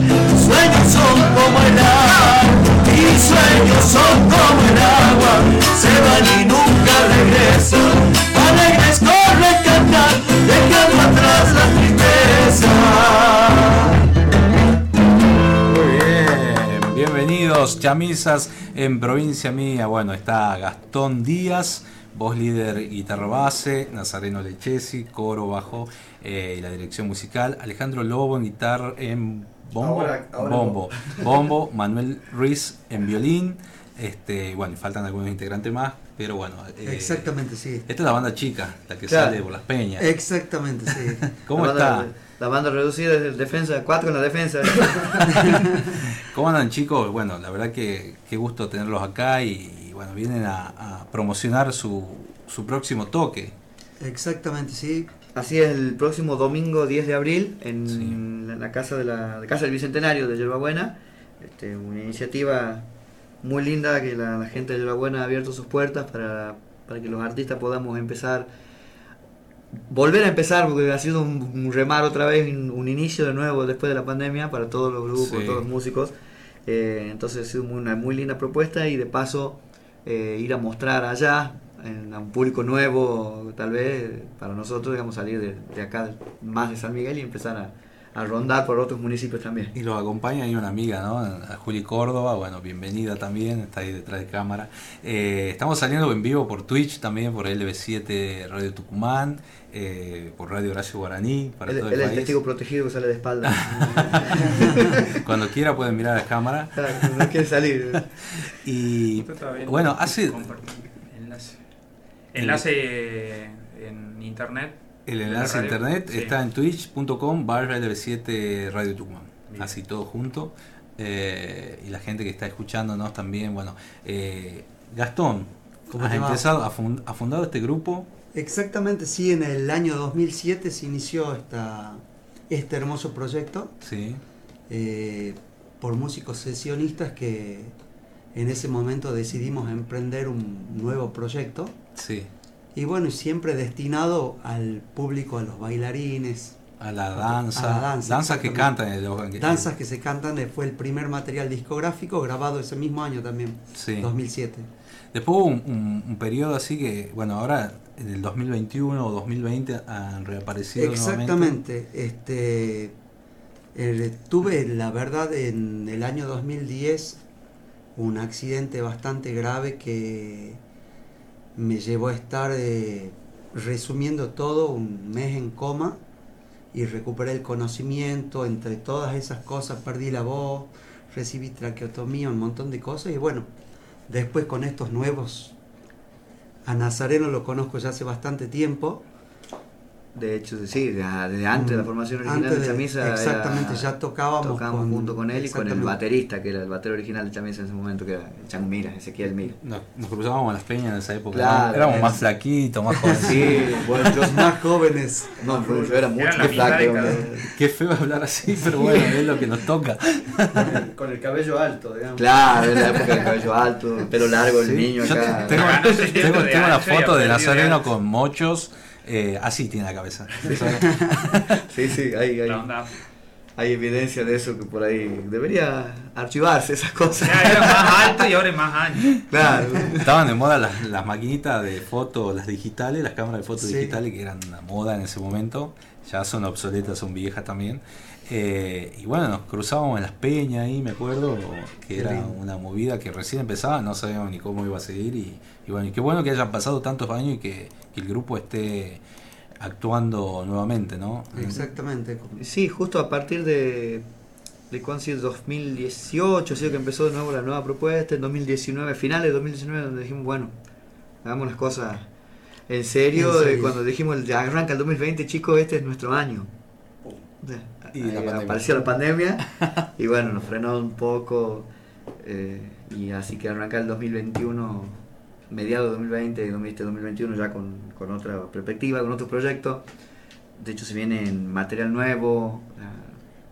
Speaker 7: sueños son como el agua mis sueños son como el agua se van y nunca regresan
Speaker 2: chamisas en provincia mía. Bueno, está Gastón Díaz, voz líder guitarra base, Nazareno Lechesi, coro bajo eh, y la dirección musical, Alejandro Lobo en guitarra en bombo,
Speaker 20: Ahora- ahora
Speaker 2: bombo, bombo, Manuel Ruiz en violín. Este, bueno, faltan algunos integrantes más, pero bueno. eh,
Speaker 20: Exactamente, sí.
Speaker 2: Esta es la banda chica, la que
Speaker 20: Claro.
Speaker 2: sale por las peñas.
Speaker 20: Exactamente, sí.
Speaker 2: ¿Cómo
Speaker 20: La
Speaker 2: está?
Speaker 20: banda- La banda reducida es el defensa, cuatro en la defensa.
Speaker 2: ¿Cómo andan chicos? Bueno, la verdad que qué gusto tenerlos acá y, y bueno, vienen a, a promocionar su, su próximo toque.
Speaker 20: Exactamente, sí.
Speaker 21: Así es, el próximo domingo 10 de abril en la, la casa de la, la casa del Bicentenario de Yerbabuena. Este, una iniciativa muy linda que la, la gente de Yerbabuena ha abierto sus puertas para, para que los artistas podamos empezar, volver a empezar, porque ha sido un, un remar otra vez, un, un inicio de nuevo después de la pandemia para todos los grupos,
Speaker 2: Sí.
Speaker 21: todos los músicos. Eh, entonces ha sido una muy linda propuesta y de paso eh, ir a mostrar allá en- a un público nuevo, tal vez para nosotros, digamos, salir de, de acá más de San Miguel y empezar a, a rondar por otros municipios también.
Speaker 2: Y los acompaña ahí una amiga, ¿no? A Juli Córdoba, bueno, bienvenida también, está ahí detrás de cámara. Eh, estamos saliendo en vivo por Twitch también, por LB7 Radio Tucumán, eh, por Radio Horacio Guaraní, para
Speaker 21: Él,
Speaker 2: todo el
Speaker 21: el
Speaker 2: país.
Speaker 21: testigo protegido que sale de espalda.
Speaker 2: Cuando quiera pueden mirar a cámara.
Speaker 21: Claro, no quiere salir.
Speaker 2: Y bueno, hace
Speaker 22: enlace. Enlace en internet.
Speaker 2: El enlace a internet
Speaker 22: Sí.
Speaker 2: está en twitch.com barra LB7 Radio Tucumán.
Speaker 22: Bien.
Speaker 2: Así todo junto. Eh, y la gente que está escuchándonos también, bueno. eh, Gastón,
Speaker 20: ¿Cómo
Speaker 2: has empezado, fund- has fundado este grupo.
Speaker 20: Exactamente, sí, en el año 2007 se inició esta, este hermoso proyecto
Speaker 2: Sí.
Speaker 20: eh, por músicos sesionistas que en ese momento decidimos emprender un nuevo proyecto.
Speaker 2: Sí.
Speaker 20: Y bueno, y siempre destinado al público, a los bailarines.
Speaker 2: A la danza.
Speaker 20: a la danza,
Speaker 2: Danzas que cantan. los-
Speaker 20: Danzas que se cantan, eh, fue el primer material discográfico grabado ese mismo año también,
Speaker 2: Sí.
Speaker 20: 2007.
Speaker 2: Después hubo un, un- un periodo así que, bueno, ahora en el 2021 o 2020 han reaparecido nuevamente.
Speaker 20: Exactamente. Este, eh, tuve, la verdad, en el año 2010 un accidente bastante grave que me llevó a estar, eh, resumiendo todo, un mes en coma y recuperé el conocimiento. Entre todas esas cosas perdí la voz, recibí traqueotomía, un montón de cosas y bueno, después con estos nuevos, a Nazareno lo conozco ya hace bastante tiempo.
Speaker 21: De hecho, sí, de- desde antes de la formación original
Speaker 20: Antes
Speaker 21: de
Speaker 20: de-
Speaker 21: Chamisa.
Speaker 20: exactamente,
Speaker 21: era-
Speaker 20: ya tocábamos
Speaker 21: tocábamos
Speaker 20: con-
Speaker 21: junto con él y con el baterista, que era el batero original de Chamisa en ese momento, que era Chan Mira, Ezequiel Mira.
Speaker 2: Nos, nos cruzábamos en las peñas en esa época.
Speaker 21: Claro,
Speaker 2: ¿no? Éramos
Speaker 21: es-
Speaker 2: más flaquitos, más jóvenes.
Speaker 21: Sí, bueno,
Speaker 20: los más jóvenes.
Speaker 21: No, pero yo era mucho
Speaker 22: la
Speaker 21: más flaco.
Speaker 2: Qué feo hablar así, pero bueno, es lo que nos toca.
Speaker 21: Con el cabello alto, digamos. Claro, en la época del cabello alto, pelo largo, el
Speaker 2: Sí.
Speaker 21: niño
Speaker 2: Yo
Speaker 21: acá.
Speaker 2: tengo,
Speaker 22: Ah, si
Speaker 2: tengo- tengo una
Speaker 22: ancho y
Speaker 2: foto de Nazareno con mochos. Eh, así tiene la cabeza.
Speaker 21: Sí, sí, hay, hay, evidencia de eso que por ahí debería archivarse esas cosas.
Speaker 22: Ya era más alto y ahora es más ancho.
Speaker 21: Claro.
Speaker 2: Estaban de moda las, las maquinitas de foto, las digitales, las cámaras de fotos
Speaker 20: Sí.
Speaker 2: digitales que eran una moda en ese momento. Ya son obsoletas, son viejas también. Eh, y bueno, nos cruzábamos en las peñas ahí, me acuerdo, que era una movida que recién empezaba, no sabíamos ni cómo iba a seguir. Y, y bueno, y qué bueno que hayan pasado tantos años y que, que el grupo esté actuando nuevamente, ¿no?
Speaker 20: Exactamente.
Speaker 21: Sí, justo a partir de, de sido 2018, ha sido que empezó de nuevo la nueva propuesta, en 2019, finales de 2019, donde dijimos, bueno, hagamos las cosas en serio,
Speaker 20: En
Speaker 21: de
Speaker 20: serio.
Speaker 21: cuando dijimos, ya arranca el 2020, chicos, este es nuestro año.
Speaker 2: Y
Speaker 21: Ahí
Speaker 2: la pandemia.
Speaker 21: apareció la pandemia y bueno, nos frenó un poco eh, y así que arranca el 2021 mediados de 2020, 2021 ya con, con otra perspectiva, con otro proyecto. De hecho, se viene en material nuevo.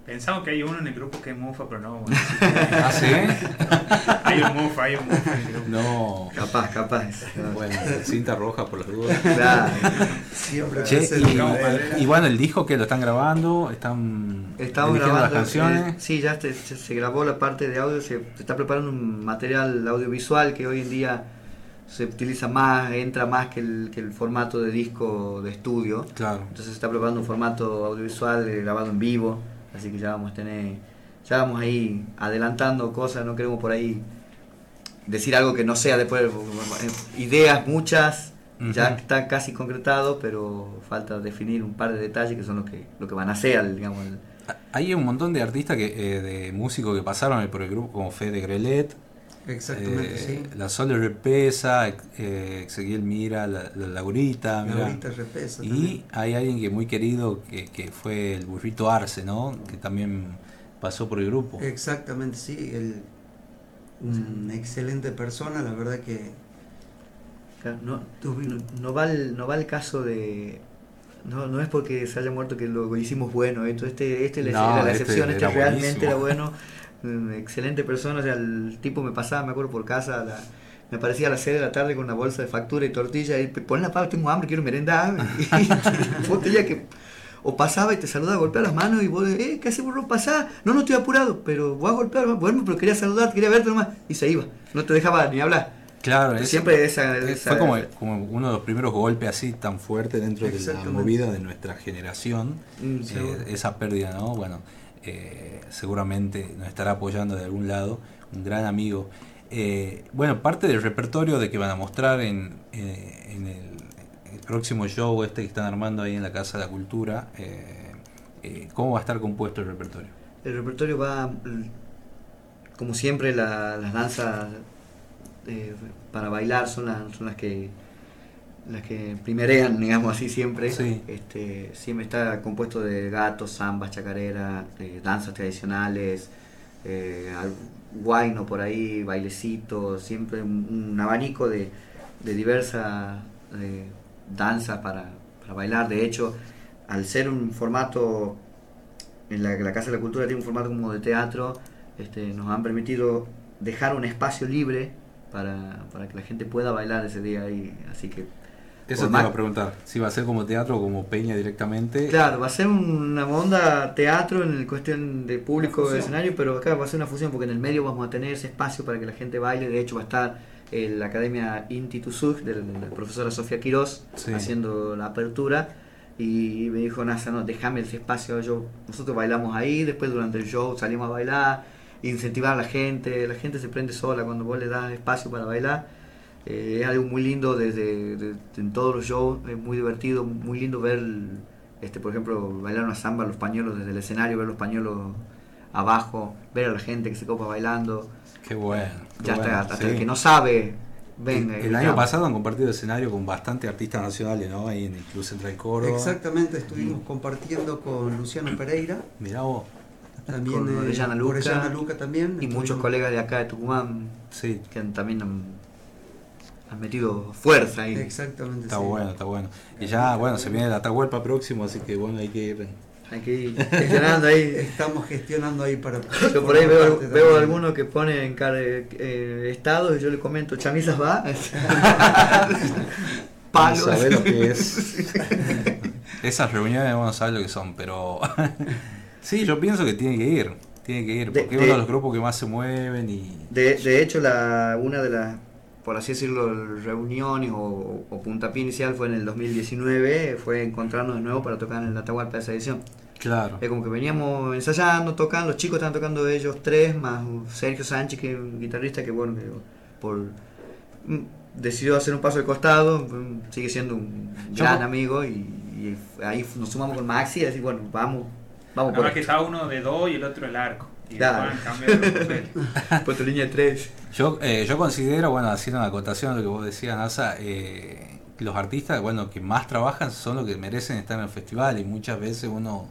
Speaker 22: Pensamos que hay uno en el grupo que es Mufa, pero no. Bueno,
Speaker 2: ¿Ah, sí?
Speaker 22: hay un Mufa, hay un Mufa en el grupo.
Speaker 2: No.
Speaker 21: Capaz, capaz.
Speaker 2: Bueno, cinta roja por las dudas.
Speaker 21: Claro.
Speaker 20: Siempre
Speaker 2: Che, y, bueno, el disco que lo están grabando, están
Speaker 21: Estamos grabando.
Speaker 2: las canciones.
Speaker 21: eh, sí, ya se, se- se grabó la parte de audio, se, se está preparando un material audiovisual que hoy en día se utiliza más, entra más que el, que el formato de disco de estudio.
Speaker 2: Claro.
Speaker 21: Entonces se está preparando un formato audiovisual eh, grabado en vivo, así que ya vamos a tener, ya vamos ahí adelantando cosas, no queremos por ahí decir algo que no sea después, eh, ideas muchas, ya está casi concretado, pero falta definir un par de detalles que son los que, lo que van a hacer, digamos, el-
Speaker 2: Hay un montón de artistas, que, eh, de músicos que pasaron por el grupo, como Fede Grelet.
Speaker 20: Exactamente,
Speaker 2: eh,
Speaker 20: sí.
Speaker 2: La Sole Repesa, eh, Ezequiel Mira, la, la Laurita. mirá.
Speaker 20: Laurita Repesa
Speaker 2: Y
Speaker 20: también.
Speaker 2: hay alguien que muy querido, que, que fue el burrito Arce, ¿no? Que también pasó por el grupo.
Speaker 20: Exactamente, sí. El, una excelente persona, la verdad que
Speaker 21: No, no, no va el, no va el caso de. No, no es porque se haya muerto que lo hicimos bueno. Esto, este, este le-
Speaker 2: No,
Speaker 21: era la
Speaker 2: este
Speaker 21: excepción, este,
Speaker 2: era
Speaker 21: realmente
Speaker 2: buenísimo.
Speaker 21: era bueno. Excelente persona. O sea, el tipo me pasaba, me acuerdo por casa, la- me aparecía a las 6 de la tarde con una bolsa de factura y tortilla. Y pon la pava, tengo hambre, quiero merendar. Y que. O pasaba y te saludaba, golpeaba las manos y vos, eh, ¿qué haces, burro? Pasá. No, no estoy apurado, pero voy a golpear. Bueno, pero quería saludar, quería verte nomás. Y se iba. No te dejaba ni hablar.
Speaker 2: Claro, es-
Speaker 21: siempre esa, esa-
Speaker 2: fue como, como uno de los primeros golpes así tan fuertes dentro de la movida de nuestra generación.
Speaker 21: Mm,
Speaker 2: Eh, esa pérdida, ¿no? Bueno, eh, seguramente nos estará apoyando de algún lado, un gran amigo. Eh, bueno, parte del repertorio de que van a mostrar en, eh, en el, próximo show este que están armando ahí en la Casa de la Cultura, ¿cómo va a estar compuesto el repertorio?
Speaker 21: El repertorio va, como siempre, la- las danzas para bailar son las que las que primerean, digamos así, siempre.
Speaker 2: Sí.
Speaker 21: Este, siempre está compuesto de gatos, zambas, chacarera, eh, danzas tradicionales, eh, guayno por ahí, bailecitos, siempre un, un abanico de, de diversas eh, danzas para, para bailar. De hecho, al ser un formato en la, la Casa de la Cultura tiene un formato como de teatro, este, nos han permitido dejar un espacio libre para, para que la gente pueda bailar ese día ahí. Así que.
Speaker 2: Eso
Speaker 21: por
Speaker 2: te iba a preguntar, si va a ser como teatro o como peña directamente.
Speaker 21: Claro, va a ser una onda teatro en el cuestión de público de escenario, pero acá va a ser una fusión porque en el medio vamos a tener ese espacio para que la gente baile. De hecho, va a estar eh, la Academia Inti Tusug de la profesora Sofía Quirós
Speaker 2: Sí.
Speaker 21: haciendo la apertura. Y me dijo NASA, no, déjame ese espacio. Yo, nosotros bailamos ahí, después durante el show salimos a bailar, incentivar a la gente. La gente se prende sola cuando vos le das espacio para bailar. Eh, es algo muy lindo desde de- en todos los shows, es muy divertido, muy lindo ver, este por ejemplo, bailar una samba, los pañuelos desde el escenario, ver los pañuelos abajo, ver a la gente que se copa bailando.
Speaker 2: Qué bueno. qué
Speaker 21: Ya
Speaker 2: bueno,
Speaker 21: está, hasta
Speaker 2: sí.
Speaker 21: el que no sabe, venga.
Speaker 2: El,
Speaker 21: y
Speaker 2: el año pasado han compartido escenario con bastantes artistas nacionales, ¿no? Ahí en el Club Central Córdoba.
Speaker 20: Exactamente, estuvimos compartiendo con Luciano Pereira.
Speaker 2: Mirá vos.
Speaker 20: También
Speaker 21: con
Speaker 20: eh,
Speaker 21: Orellana Luca,
Speaker 20: Orellana Luca también.
Speaker 21: y
Speaker 20: estuvimos-
Speaker 21: muchos colegas de acá de Tucumán
Speaker 2: sí.
Speaker 21: que también han, han metido fuerza ahí.
Speaker 20: Exactamente.
Speaker 2: Está
Speaker 20: sí.
Speaker 2: bueno, está bueno. Y ya, bueno, se viene el Atahualpa próximo, así que bueno, hay que ir.
Speaker 21: Hay que ir gestionando ahí.
Speaker 20: Estamos gestionando ahí para.
Speaker 21: Yo por ahí veo, veo algunos que ponen en car- eh, estados y yo le comento, chamisas va. Palos.
Speaker 2: Sabés lo que es. Esas reuniones uno sabe lo que son, pero. sí, yo pienso que tiene que ir. Tiene que ir,
Speaker 21: De-
Speaker 2: porque es
Speaker 21: de-
Speaker 2: uno de los grupos que más se mueven y.
Speaker 21: De, de hecho, la, una de las, por así decirlo, reuniones o, o puntapié inicial fue en el 2019, fue encontrarnos de nuevo para tocar en el Atahualpa de esa edición.
Speaker 2: Claro.
Speaker 21: Es como que veníamos ensayando, tocando, los chicos estaban tocando ellos tres, más Sergio Sánchez, que es un guitarrista que, bueno, que por mm, decidió hacer un paso de costado, mm, sigue siendo un
Speaker 22: Yo
Speaker 21: gran amigo y, y ahí nos sumamos con Maxi y decir, bueno, vamos, vamos
Speaker 22: Nada
Speaker 21: por
Speaker 22: que
Speaker 21: esto.
Speaker 22: está uno de dos y el otro el arco.
Speaker 21: Claro. Puesto línea 3.
Speaker 2: Yo, eh, yo considero, bueno, haciendo una acotación a lo que vos decías, NASA, eh, los artistas, bueno, que más trabajan son los que merecen estar en el festival y muchas veces uno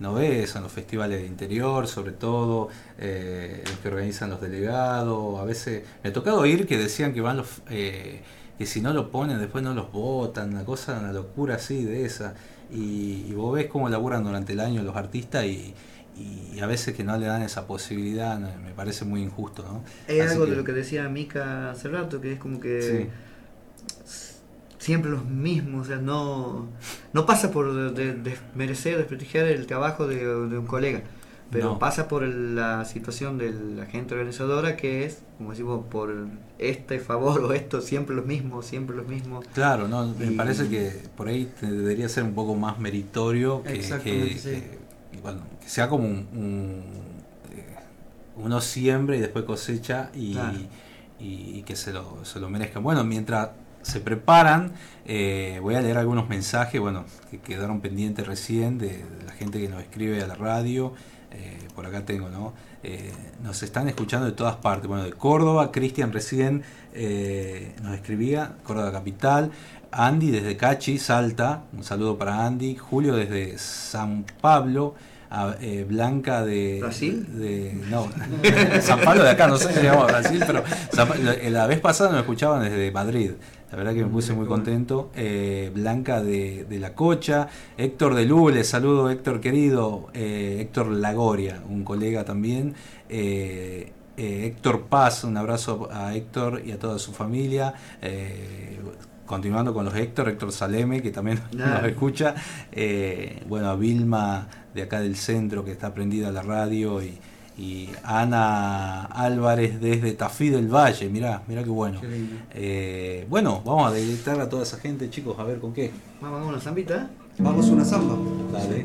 Speaker 2: no ve eso en los festivales de interior, sobre todo eh, los que organizan los delegados. A veces me ha tocado oír que decían que van los, eh, que si no lo ponen después no los votan, una cosa, una locura así de esa. Y, y vos ves cómo laburan durante el año los artistas y, y a veces que no le dan esa posibilidad, me parece muy injusto, ¿no?
Speaker 21: Es
Speaker 2: Así
Speaker 21: algo
Speaker 2: que-
Speaker 21: de lo que decía Mika hace rato, que es como que
Speaker 2: Sí.
Speaker 21: siempre los mismos, o sea, no, no pasa por de- de- desmerecer, desprestigiar el trabajo de, de un colega, pero
Speaker 2: No.
Speaker 21: pasa por el- la situación de la gente organizadora que es, como decimos, por este favor o esto, siempre los mismos, siempre los mismos.
Speaker 2: Claro, no, me parece que por ahí te- debería ser un poco más meritorio que,
Speaker 21: Exactamente,
Speaker 2: que-
Speaker 21: sí.
Speaker 2: que- bueno, que sea como un, un, eh, uno siembra y después cosecha y,
Speaker 21: Claro.
Speaker 2: y- y que se lo, se lo merezcan. Bueno, mientras se preparan, eh, voy a leer algunos mensajes, bueno, que quedaron pendientes recién de, de la gente que nos escribe a la radio. eh, por acá tengo, ¿no? Eh, nos están escuchando de todas partes. Bueno, de Córdoba, Cristian recién eh, nos escribía, Córdoba Capital. Andy desde Cachi, Salta, un saludo para Andy. Julio desde San Pablo. a- eh, Blanca de.
Speaker 21: ¿Brasil?
Speaker 2: De, no, San Pablo de acá, no sé si llamamos Brasil, pero San Pa- la, la vez pasada nos escuchaban desde Madrid. La verdad que me puse muy contento. Eh, Blanca de, de La Cocha, Héctor de Lule, saludo Héctor querido, eh, Héctor Lagoria, un colega también. Eh, eh, Héctor Paz, un abrazo a Héctor y a toda su familia. Eh, continuando con los Héctor, Héctor Saleme, que también nos escucha. Eh, bueno, a Vilma de acá del centro, que está prendida a la radio. Y, y Ana Álvarez desde Tafí del Valle, mirá, mirá qué bueno.
Speaker 21: Qué.
Speaker 2: Eh, bueno, vamos a deleitar a toda esa gente, chicos, a ver con qué.
Speaker 21: Vamos a una zambita.
Speaker 20: Vamos una samba.
Speaker 2: Dale.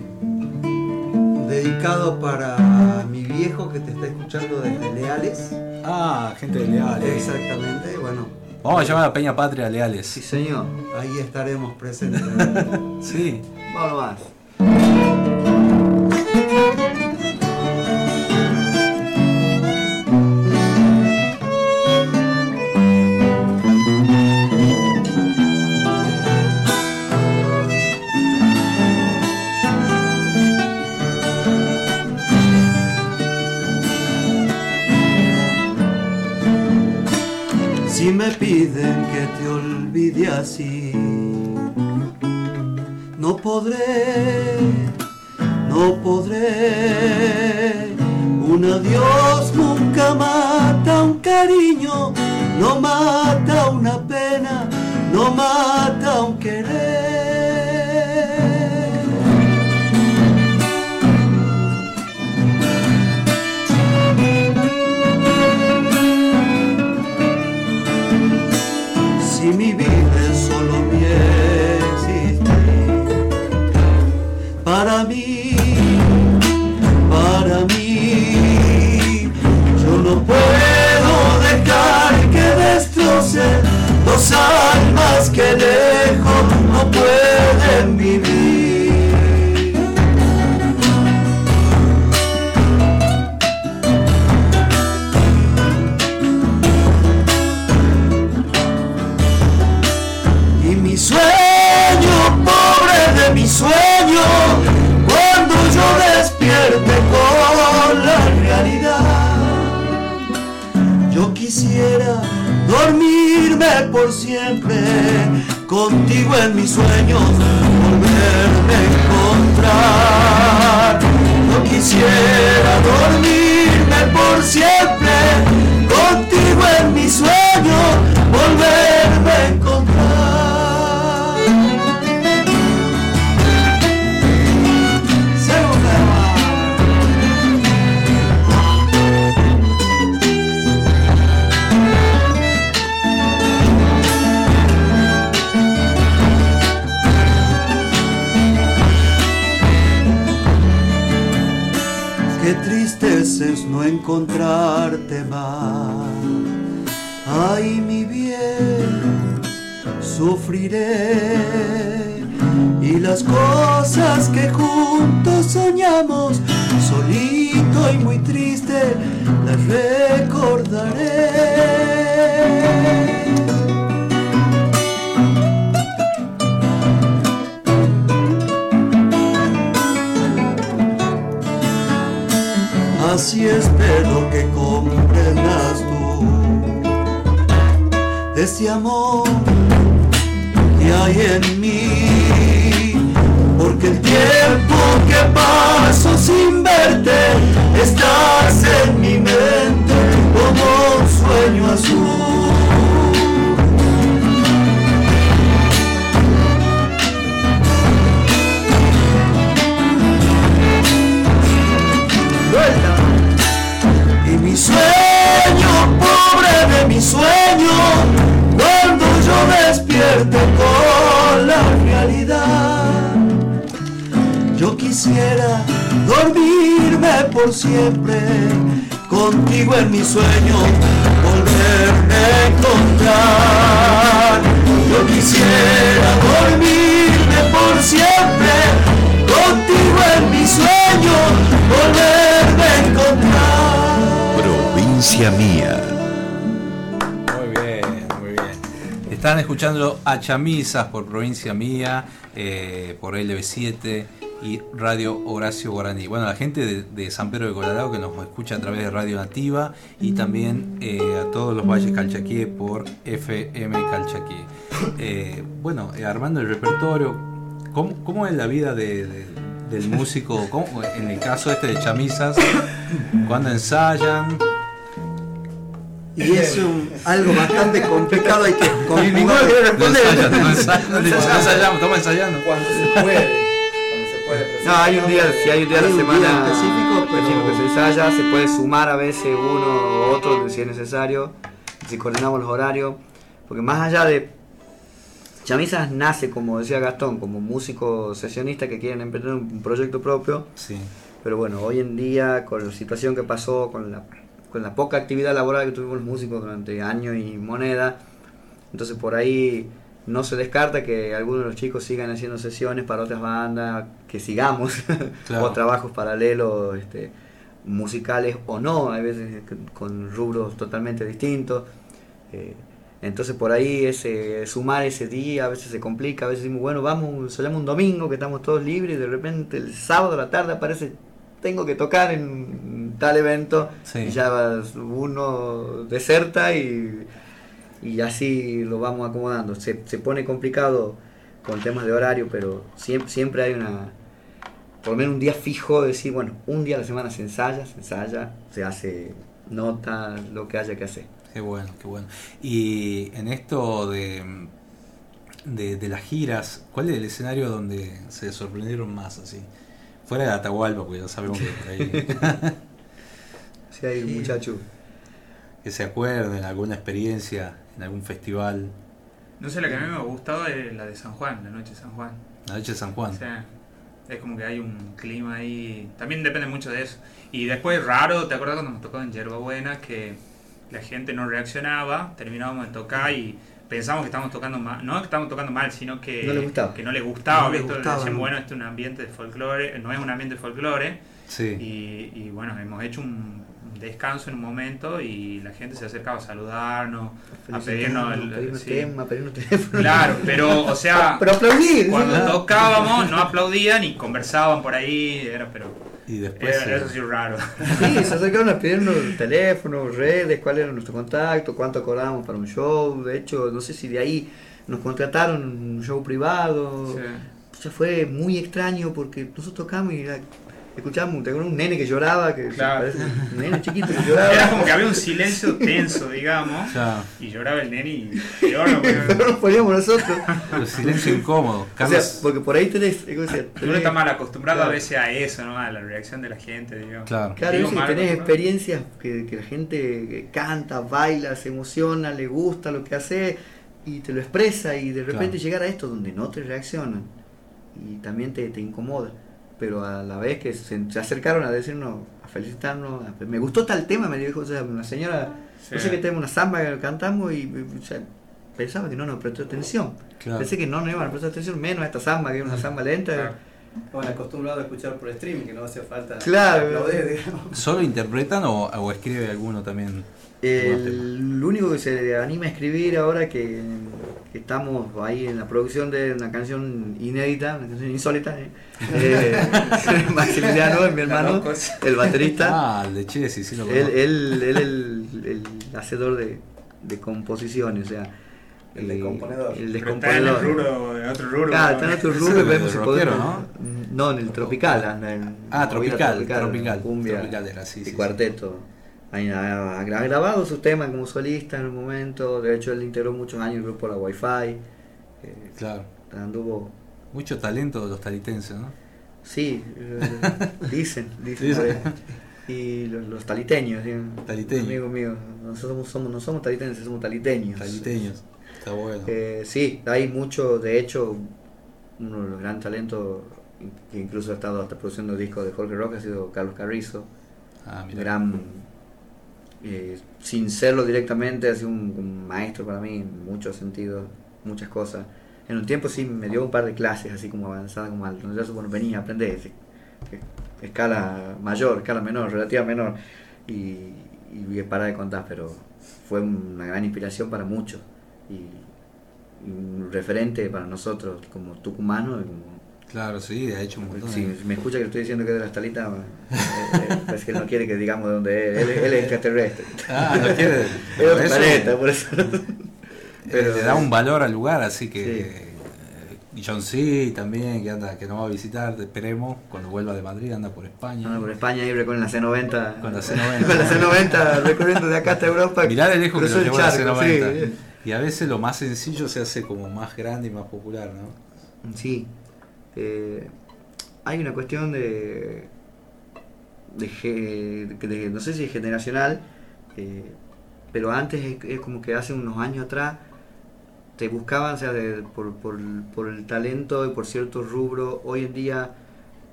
Speaker 20: Dedicado para mi viejo que te está escuchando desde Leales.
Speaker 2: Ah, gente de Leales.
Speaker 20: Exactamente, bueno.
Speaker 2: Vamos a llamar a Peña Patria Leales.
Speaker 21: Sí, señor.
Speaker 20: Ahí estaremos presentes.
Speaker 2: sí.
Speaker 21: Vamos más.
Speaker 20: Me piden que te olvide así, no podré, no podré. Un adiós nunca mata un cariño, no mata una pena, no mata un querer. Que lejos no pueden vivir. Y mi sueño, pobre de mi sueño, cuando yo despierte con la realidad, yo quisiera por siempre contigo en mis sueños, volverme a encontrar. Yo quisiera dormirme por siempre contigo en mis sueños, volverme a encontrar. Encontrarte más. Ay, mi bien, sufriré. Y las cosas que juntos soñamos, solito y muy triste, las recordaré. Así espero que comprendas tú
Speaker 7: de ese amor que hay en mí. Porque el tiempo que paso sin verte estás en mi mente como un sueño azul. Sueño, pobre de mi sueño, cuando yo despierte con la realidad. Yo quisiera dormirme por siempre, contigo en mi sueño, volverme a encontrar. Yo quisiera dormirme por siempre, contigo en mi sueño, volverme.
Speaker 5: Provincia mía.
Speaker 2: Muy bien, muy bien. Están escuchando a Chamisas por Provincia Mía, eh, por LB7 y Radio Horacio Guaraní. Bueno, la gente de, San Pedro de Colorado que nos escucha a través de Radio Nativa y también eh, a todos los valles Calchaquí por FM Calchaquí. Bueno, eh, armando el repertorio, ¿cómo, cómo es la vida de- de- del músico? ¿Cómo- en el caso este de Chamisas, cuando ensayan?
Speaker 20: Y es un- algo bastante complicado hay que
Speaker 2: Y ninguno quiere responder. No ensayamos, estamos ensayando.
Speaker 21: Cuando se puede. No, hay un día, si hay un día a la
Speaker 20: un
Speaker 21: semana
Speaker 20: día específico, pero-
Speaker 21: específico que se ensaya, se puede sumar a veces uno o otro si es necesario, si coordinamos los horarios, porque más allá de Chamisas nace, como decía Gastón, como músicos sesionistas que quieren emprender un proyecto propio,
Speaker 2: Sí.
Speaker 21: pero bueno, hoy en día con la situación que pasó, con la, con la poca actividad laboral que tuvimos los músicos durante años y moneda, entonces por ahí no se descarta que algunos de los chicos sigan haciendo sesiones para otras bandas, que sigamos,
Speaker 2: Claro.
Speaker 21: o trabajos paralelos, este, musicales o no, a veces con rubros totalmente distintos. Eh, entonces por ahí ese sumar ese día a veces se complica, a veces decimos, bueno, vamos, soñamos un domingo que estamos todos libres y de repente el sábado a la tarde aparece, tengo que tocar en tal evento
Speaker 2: Sí.
Speaker 21: y ya uno deserta y, y así lo vamos acomodando. Se, se pone complicado con temas de horario, pero siempre, siempre hay una, por lo menos un día fijo de decir, bueno, un día a la semana se ensaya, se ensaya, se hace nota, lo que haya que hacer.
Speaker 2: Qué bueno, qué bueno. Y en esto de, de, de las giras, ¿cuál es el escenario donde se sorprendieron más así? Fuera de Atahualpa, porque ya sabemos que por ahí.
Speaker 21: Si hay un muchacho.
Speaker 2: Que se acuerden, alguna experiencia en algún festival.
Speaker 22: No sé, la que a mí me ha gustado es la de San Juan, la noche de San Juan.
Speaker 2: La noche de San Juan.
Speaker 22: Es como que hay un clima ahí. También depende mucho de eso. Y después, raro, ¿te acuerdas cuando nos tocó en Yerba Buena que la gente no reaccionaba? Terminábamos de tocar y pensamos que estábamos tocando mal. No que estábamos tocando mal, sino que
Speaker 21: No le gustaba.
Speaker 22: Que no le gustaba.
Speaker 20: No le
Speaker 22: ¿viste?
Speaker 20: gustaba,
Speaker 22: Decían,
Speaker 20: ¿no?
Speaker 22: bueno, este es un ambiente de folclore. No es un ambiente de folclore.
Speaker 2: Sí.
Speaker 22: Y, y bueno, hemos hecho un descanso en un momento y la gente se acercaba a saludarnos, a pedirnos el,
Speaker 21: pedirnos
Speaker 22: sí.
Speaker 21: tema, pedirnos teléfono.
Speaker 22: Claro, pero o sea,
Speaker 21: Pero aplaudir.
Speaker 22: cuando
Speaker 21: ¿no?
Speaker 22: tocábamos no aplaudían y conversaban por ahí, era pero
Speaker 2: Y después.
Speaker 22: era- eso sí raro.
Speaker 21: Sí, se acercaron a pedirnos teléfonos, redes, cuál era nuestro contacto, cuánto cobrábamos para un show. De hecho, no sé si de ahí nos contrataron un show privado.
Speaker 22: Sí.
Speaker 21: O sea, fue muy extraño porque nosotros tocamos y era- escuchábamos, te acuerdas, un nene que lloraba, que se
Speaker 22: Claro.
Speaker 21: parece un nene chiquito que lloraba.
Speaker 22: Era como que había un silencio tenso, digamos,
Speaker 2: Claro.
Speaker 22: y lloraba el nene y no,
Speaker 21: nos poníamos nosotros.
Speaker 2: El silencio incómodo.
Speaker 21: O sea,
Speaker 2: Carlos,
Speaker 21: porque por ahí tenés, decía,
Speaker 22: Uno
Speaker 21: tenés-
Speaker 22: está mal acostumbrado
Speaker 21: Claro.
Speaker 22: a veces a eso, ¿no? A la reacción de la gente, digamos.
Speaker 2: Claro.
Speaker 21: Claro,
Speaker 22: Digo mal
Speaker 21: tenés experiencias que, que la gente canta, baila, se emociona, le gusta lo que hace y te lo expresa y de repente
Speaker 2: Claro.
Speaker 21: llegar a esto donde no te reaccionan y también te, te incomoda. Pero a la vez que se, se acercaron a decirnos, a felicitarnos, a- me gustó tal tema, me dijo o sea, una señora, no
Speaker 22: Sí.
Speaker 21: sé que tenemos una samba que cantamos y o sea, pensaba que no nos prestó atención.
Speaker 2: Claro.
Speaker 21: Pensé que no nos iban a prestar atención, menos a esta samba, que es una samba lenta.
Speaker 23: Bueno, acostumbrado a escuchar por streaming, que no hace falta
Speaker 21: Claro.
Speaker 23: aplaudir, digamos.
Speaker 2: ¿Solo interpretan o, o escribe alguno también?
Speaker 21: El único que se anima a escribir ahora que, que estamos ahí en la producción de una canción inédita, una canción insólita, ¿eh? Eh, Maximiliano, mi hermano, el baterista,
Speaker 2: Ah, el de Chessy, sí lo
Speaker 21: él, él, él el, el hacedor de, de composiciones, o sea,
Speaker 23: El descomponedor.
Speaker 21: El
Speaker 22: Pero está en el
Speaker 21: descomponedor.
Speaker 22: rubro, en otro rubro.
Speaker 21: Claro, está en otro rubro y
Speaker 2: es el
Speaker 21: vemos si
Speaker 2: rockero,
Speaker 21: podemos. No, en el tropical anda. En
Speaker 2: Ah,
Speaker 21: movida
Speaker 2: tropical, tropical,
Speaker 21: cumbia
Speaker 2: tropical era, sí,
Speaker 21: y
Speaker 2: sí,
Speaker 21: cuarteto. Ha, ha grabado sus temas como solista en el momento. De hecho, él integró muchos años el grupo La Wi-Fi.
Speaker 2: Claro.
Speaker 21: Anduvo.
Speaker 2: Mucho talento de los talitenses, ¿no?
Speaker 21: Sí, eh, dicen, dicen.
Speaker 2: Dicen.
Speaker 21: Y los, los taliteños, ¿sí?
Speaker 2: Taliteños.
Speaker 21: Amigo mío, nosotros somos, no somos talitenses, somos taliteños.
Speaker 2: Taliteños. Está bueno.
Speaker 21: Eh, sí, hay mucho, de hecho, uno de los grandes talentos que incluso ha estado hasta produciendo discos de Jorge Rock ha sido Carlos Carrizo.
Speaker 2: Ah, mira.
Speaker 21: gran, eh, sin serlo directamente, ha sido un, maestro para mí en muchos sentidos, muchas cosas. En un tiempo sí me dio un par de clases así como avanzadas, como al donde yo bueno, venía a aprender, sí, que- escala mayor, escala menor, relativa menor, y, y voy a parar de contar, pero fue una gran inspiración para muchos y, y un referente para nosotros como tucumanos. y como-
Speaker 2: Claro, sí, ha hecho un montón.
Speaker 21: si me escucha que le estoy diciendo que es de las talitas, eh, eh, es que él no quiere que digamos de dónde es, él, él es extraterrestre.
Speaker 2: Ah, no quiere.
Speaker 21: es otro
Speaker 2: Eso-
Speaker 21: planeta, por eso.
Speaker 2: Pero le da un valor al lugar, así que eh, John C. también, que anda, que nos va a visitar, esperemos, cuando vuelva de Madrid, anda por España.
Speaker 21: Anda por España y con la C90.
Speaker 2: Con la C90.
Speaker 21: con la C90 recorriendo de acá hasta Europa.
Speaker 2: Mirá de lejos que
Speaker 21: el
Speaker 2: llevó la
Speaker 21: charco,
Speaker 2: C90.
Speaker 21: sí.
Speaker 2: Y a veces lo más sencillo se hace como más grande y más popular, ¿no?
Speaker 21: Sí. Eh, hay una cuestión de, no sé si generacional, eh, pero antes es, como que hace unos años atrás te buscaban, o sea, por, por, por el talento y por ciertos rubros. Hoy en día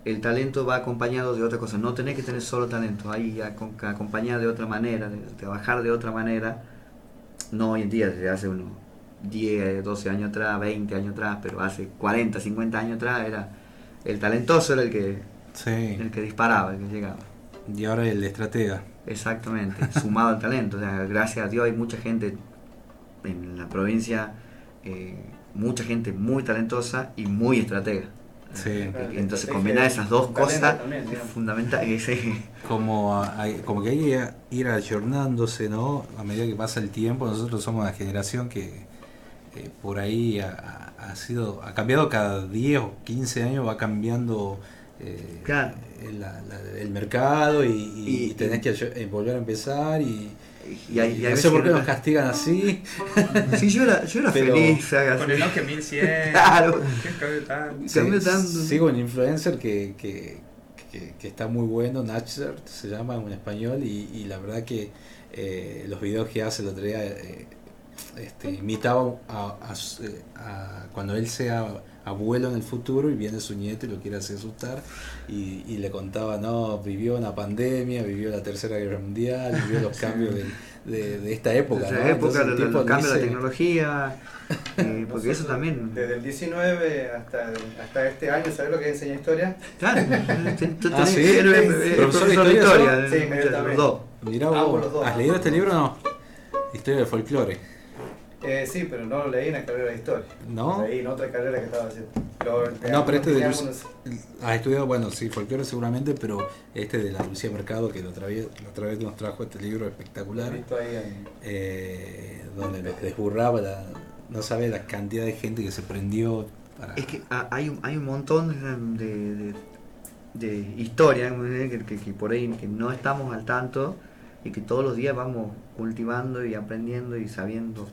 Speaker 21: el talento va acompañado de otra cosa. No tenés que tener solo talento, hay acom- que acompañar de otra manera, de trabajar de otra manera. No hoy en día, desde hace unos 10, 12 años atrás, 20 años atrás, pero hace 40, 50 años atrás era el talentoso era el que, el que disparaba, el que llegaba.
Speaker 2: Y ahora el estratega.
Speaker 21: Exactamente, sumado al talento. O sea, gracias a Dios hay mucha gente en la provincia, eh, mucha gente muy talentosa y muy estratega.
Speaker 2: Sí.
Speaker 21: Eh, Entonces combinar esas dos cosas
Speaker 23: también,
Speaker 21: es fundamental. sí.
Speaker 2: Como, como que hay que ir ayornándose, ¿no? A medida que pasa el tiempo, nosotros somos una generación que eh, por ahí ha, sido, ha cambiado cada 10 o 15 años, va cambiando eh,
Speaker 21: Claro.
Speaker 2: el, la- la- el mercado y, y- y tenés que eh, volver a empezar y,
Speaker 21: y hay- y hay
Speaker 2: no sé por qué
Speaker 21: no-
Speaker 2: nos castigan así.
Speaker 21: Sí, yo era, yo era
Speaker 2: Pero-
Speaker 21: feliz.
Speaker 22: Con el Nokia 1100.
Speaker 21: Claro.
Speaker 22: ¿Qué cambió tanto?
Speaker 2: Sí. Sigo un influencer que, que, que- que está muy bueno, Natcher se llama en español, y, y la verdad que eh, los videos que hace el otro día eh, este, imitaba a, a su- eh, a cuando él sea abuelo en el futuro y viene su nieto y lo quiere hacer asustar y, y le contaba, no, vivió una pandemia, vivió la tercera guerra mundial, vivió los cambios de, de- de esta época.
Speaker 21: De
Speaker 2: ¿no?
Speaker 21: época,
Speaker 2: Entonces el
Speaker 21: los, cambios de la tecnología, eh, porque eso también.
Speaker 23: Desde el 19 hasta, hasta este año, ¿sabes lo que enseña historia?
Speaker 21: Claro, tú
Speaker 2: Ah,
Speaker 21: tenés-
Speaker 2: sí, profesor de
Speaker 21: profesor de
Speaker 2: historia.
Speaker 21: Sí,
Speaker 2: vos,
Speaker 23: los dos.
Speaker 2: ¿has leído este libro o no? Historia del folclore.
Speaker 23: Eh, sí, pero no lo leí en la carrera de historia.
Speaker 2: ¿No?
Speaker 23: Lo leí en otra carrera que estaba haciendo.
Speaker 2: No, pero este de Luz,
Speaker 23: algunos-
Speaker 2: has estudiado, bueno, sí, folclore seguramente, pero este de la Lucía Mercado, que la otra vez, la otra vez nos trajo este libro espectacular,
Speaker 23: He visto ahí en-
Speaker 2: eh, donde nos desburraba, la, no sabe la cantidad de gente que se prendió para...
Speaker 21: Es que ah, hay un, hay un montón de, de, eh, que, que- que por ahí que no estamos al tanto y que todos los días vamos cultivando y aprendiendo y sabiendo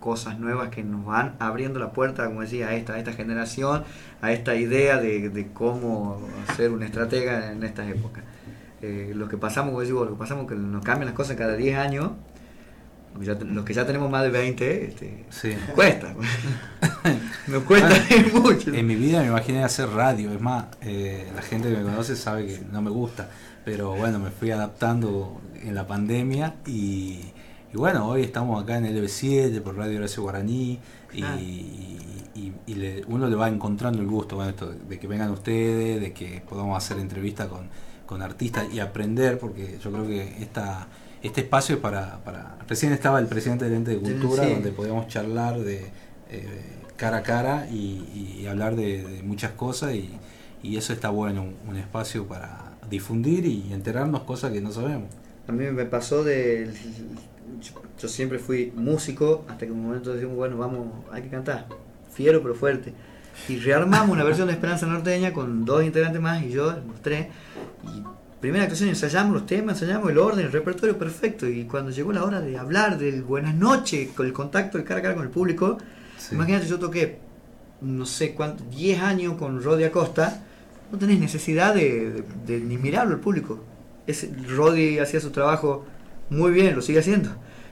Speaker 21: cosas nuevas que nos van abriendo la puerta, como decía, a esta, a esta generación, a esta idea de, de cómo ser un estratega en estas épocas. Eh, lo que pasamos, como digo, lo que pasamos que nos cambian las cosas cada 10 años, los que ya, los que ya tenemos más de 20, este,
Speaker 2: Sí.
Speaker 21: nos cuesta. nos cuesta
Speaker 2: Ah,
Speaker 21: mucho.
Speaker 2: En mi vida me imaginé hacer radio, es más, eh, la gente que me conoce sabe que no me gusta, pero bueno, me fui adaptando en la pandemia y, y bueno, hoy estamos acá en LB7 por Radio Horacio Guaraní y,
Speaker 21: Ah.
Speaker 2: y- y le- uno le va encontrando el gusto bueno, esto, de que vengan ustedes, de que podamos hacer entrevistas con, con artistas y aprender, porque yo creo que esta, este espacio es para, para... Recién estaba el presidente del ente de cultura,
Speaker 21: Sí.
Speaker 2: donde podíamos charlar de eh, cara a cara y, y hablar de, de muchas cosas y, eso está bueno, un, un espacio para difundir y enterarnos cosas que no sabemos.
Speaker 21: A mí me pasó de yo, yo siempre fui músico hasta que en un momento decimos, bueno, vamos, hay que cantar. Fiero pero fuerte. Y rearmamos una versión de Esperanza Norteña con dos integrantes más y yo, los tres. Y primera actuación ensayamos los temas, ensayamos el orden, el repertorio perfecto. Y cuando llegó la hora de hablar del buenas noches, con el contacto el cara a cara con el público, imagínate, yo toqué, no sé cuánto, 10 años con Rodi Acosta, no tenés necesidad de, de- de ni mirarlo al público. Ese, Rodi hacía su trabajo muy bien, lo sigue haciendo.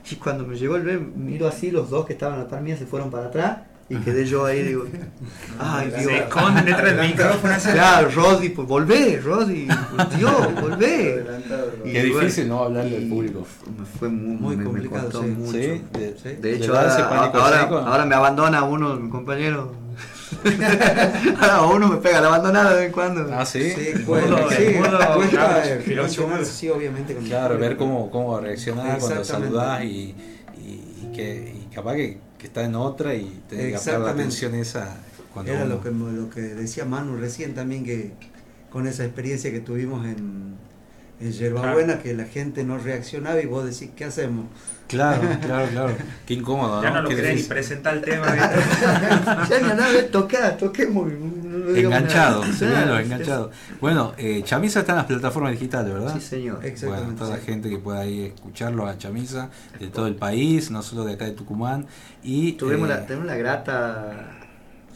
Speaker 21: Y cuando me llegó el B, miro así, los dos que estaban a la par mía se fueron para atrás. Y quedé yo ahí, digo, ay
Speaker 22: Se
Speaker 21: Dios.
Speaker 22: esconden detrás del micrófono.
Speaker 21: Claro, Rodi, pues volvé, por Dios, volvé. Y
Speaker 2: Qué
Speaker 21: bueno,
Speaker 2: difícil no hablarle al público.
Speaker 21: me fue muy,
Speaker 20: Muy
Speaker 21: me- me
Speaker 20: complicado,
Speaker 21: costó
Speaker 20: sí.
Speaker 21: mucho.
Speaker 2: Sí, de-
Speaker 21: De,
Speaker 2: ¿Le
Speaker 21: hecho, ahora, ahora, ahora me abandona uno de mis compañeros. ahora uno me pega la abandonada de vez en cuando.
Speaker 2: Ah, sí.
Speaker 20: Sí,
Speaker 21: Bueno,
Speaker 20: sí, sí, obviamente. Con
Speaker 2: Claro, ver cómo, cómo a reaccionar cuando saludás y, y, y que y capaz que, que está en otra y te captar la atención esa cuando
Speaker 20: Era
Speaker 2: uno-
Speaker 20: lo que, lo que decía Manu recién también, que con esa experiencia que tuvimos en, en Yerbabuena, que la gente no reaccionaba y vos decís, ¿qué hacemos?
Speaker 2: Claro, claro, claro. Qué incómodo,
Speaker 22: Ya no lo
Speaker 2: Qué
Speaker 22: querés ni
Speaker 2: difícil.
Speaker 22: presentar el tema.
Speaker 21: ya ni a nada, tocar, toquemos. no
Speaker 2: Enganchado, los
Speaker 21: Claro,
Speaker 2: enganchados. Bueno, eh, Chamisa está en las plataformas digitales, ¿verdad?
Speaker 21: Sí, señor.
Speaker 2: Bueno,
Speaker 20: Exactamente,
Speaker 2: toda la
Speaker 20: sí.
Speaker 2: gente que pueda ir a escucharlo a Chamisa de todo el país, no solo de acá de Tucumán. Y
Speaker 21: Tuvimos,
Speaker 2: eh,
Speaker 21: la, tuvimos la grata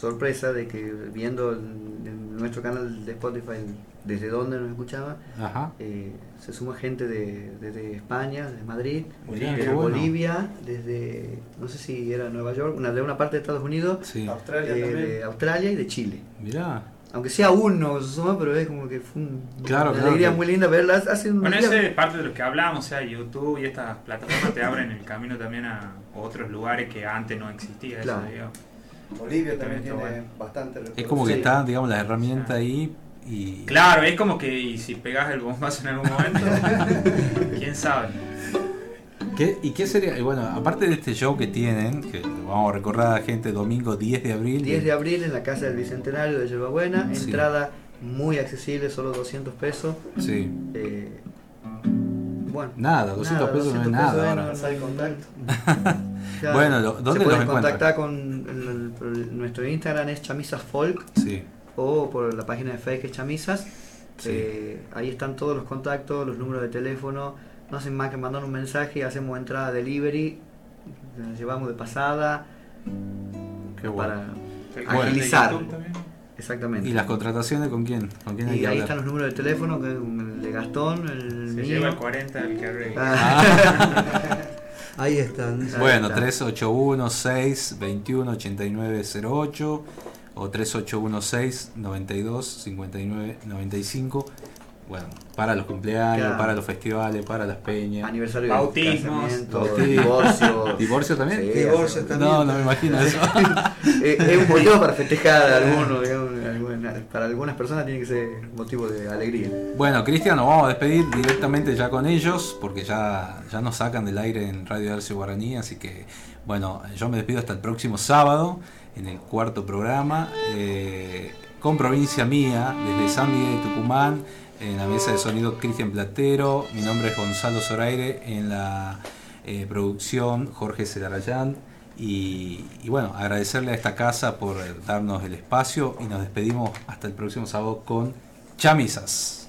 Speaker 21: sorpresa de que viendo en, en nuestro canal de Spotify desde donde nos escuchaba,
Speaker 2: Ajá.
Speaker 21: eh, se suma gente de, desde España, de Madrid,
Speaker 2: Mirá,
Speaker 21: de
Speaker 2: qué bueno.
Speaker 21: Bolivia, desde, no sé si era Nueva York, una, de una parte de Estados Unidos,
Speaker 2: Sí.
Speaker 23: Australia
Speaker 21: eh,
Speaker 23: también.
Speaker 21: de Australia y de Chile.
Speaker 2: Mirá.
Speaker 21: Aunque sea uno, se suma, pero es como que fue un-
Speaker 2: Claro,
Speaker 21: una
Speaker 2: claro,
Speaker 21: alegría muy linda verla. Hace unos
Speaker 22: Bueno, ese es parte de lo que hablamos, o sea, YouTube y estas plataformas te abren el camino también a otros lugares que antes no existía. eso.
Speaker 23: Bolivia también tiene
Speaker 22: bueno.
Speaker 23: bastante
Speaker 2: Es como que está, digamos, la herramienta ahí y...
Speaker 22: Claro, es como que y si pegas el bombazo en algún momento, quién sabe.
Speaker 2: ¿Qué- ¿Y qué sería? y Bueno, aparte de este show que tienen, que vamos a recordar a la gente domingo 10 de abril.
Speaker 21: 10 de abril en la Casa del Bicentenario de Yerbabuena,
Speaker 2: Sí.
Speaker 21: entrada muy accesible, solo 200 pesos.
Speaker 2: Sí.
Speaker 21: Eh, bueno,
Speaker 2: Nada, 200 pesos no es nada ahora.
Speaker 21: contacto.
Speaker 2: Bueno, lo- ¿dónde
Speaker 21: Se
Speaker 2: los
Speaker 21: pueden contactar con el- el- por el- nuestro Instagram es chamisas folk
Speaker 2: Sí.
Speaker 21: o por la página de Facebook es chamisas.
Speaker 2: Sí.
Speaker 21: Eh, ahí están todos los contactos, los números de teléfono. No hacen más que mandar un mensaje y hacemos entrada delivery. Nos llevamos de pasada
Speaker 2: Qué bueno.
Speaker 21: para agilizar. Exactamente.
Speaker 2: ¿Y las contrataciones con quién? ¿Con quién hay
Speaker 21: Y
Speaker 2: que
Speaker 21: ahí
Speaker 2: hablar?
Speaker 21: están los números de teléfono, que el de Gastón, el
Speaker 22: Se
Speaker 21: mío.
Speaker 22: lleva el 40 el que arregla.
Speaker 21: Ah.
Speaker 20: Ahí están.
Speaker 2: Bueno,
Speaker 21: está.
Speaker 2: 381-6-21-8908 o 3816-92-59-95. Bueno, para los cumpleaños,
Speaker 21: Claro.
Speaker 2: para los festivales, para las peñas.
Speaker 21: Aniversario de
Speaker 22: Bautismos.
Speaker 21: divorcio.
Speaker 2: ¿Divorcio también?
Speaker 21: Sí,
Speaker 20: Divorcio también.
Speaker 2: No, no me imagino eso.
Speaker 21: Eh, es un motivo para festejar a alguno, digamos, alguna- para algunas personas tiene que ser motivo de alegría.
Speaker 2: Bueno, Cristian, nos vamos a despedir directamente ya con ellos, porque ya, ya nos sacan del aire en Radio Arce Guaraní, así que, bueno, yo me despido hasta el próximo sábado, en el cuarto programa, eh, con Provincia Mía, desde San Miguel de Tucumán, en la mesa de sonido Cristian Platero, mi nombre es Gonzalo Zoraire, en la eh, producción Jorge Celarayán, y, y bueno, agradecerle a esta casa por darnos el espacio y nos despedimos hasta el próximo sábado con Chamisas.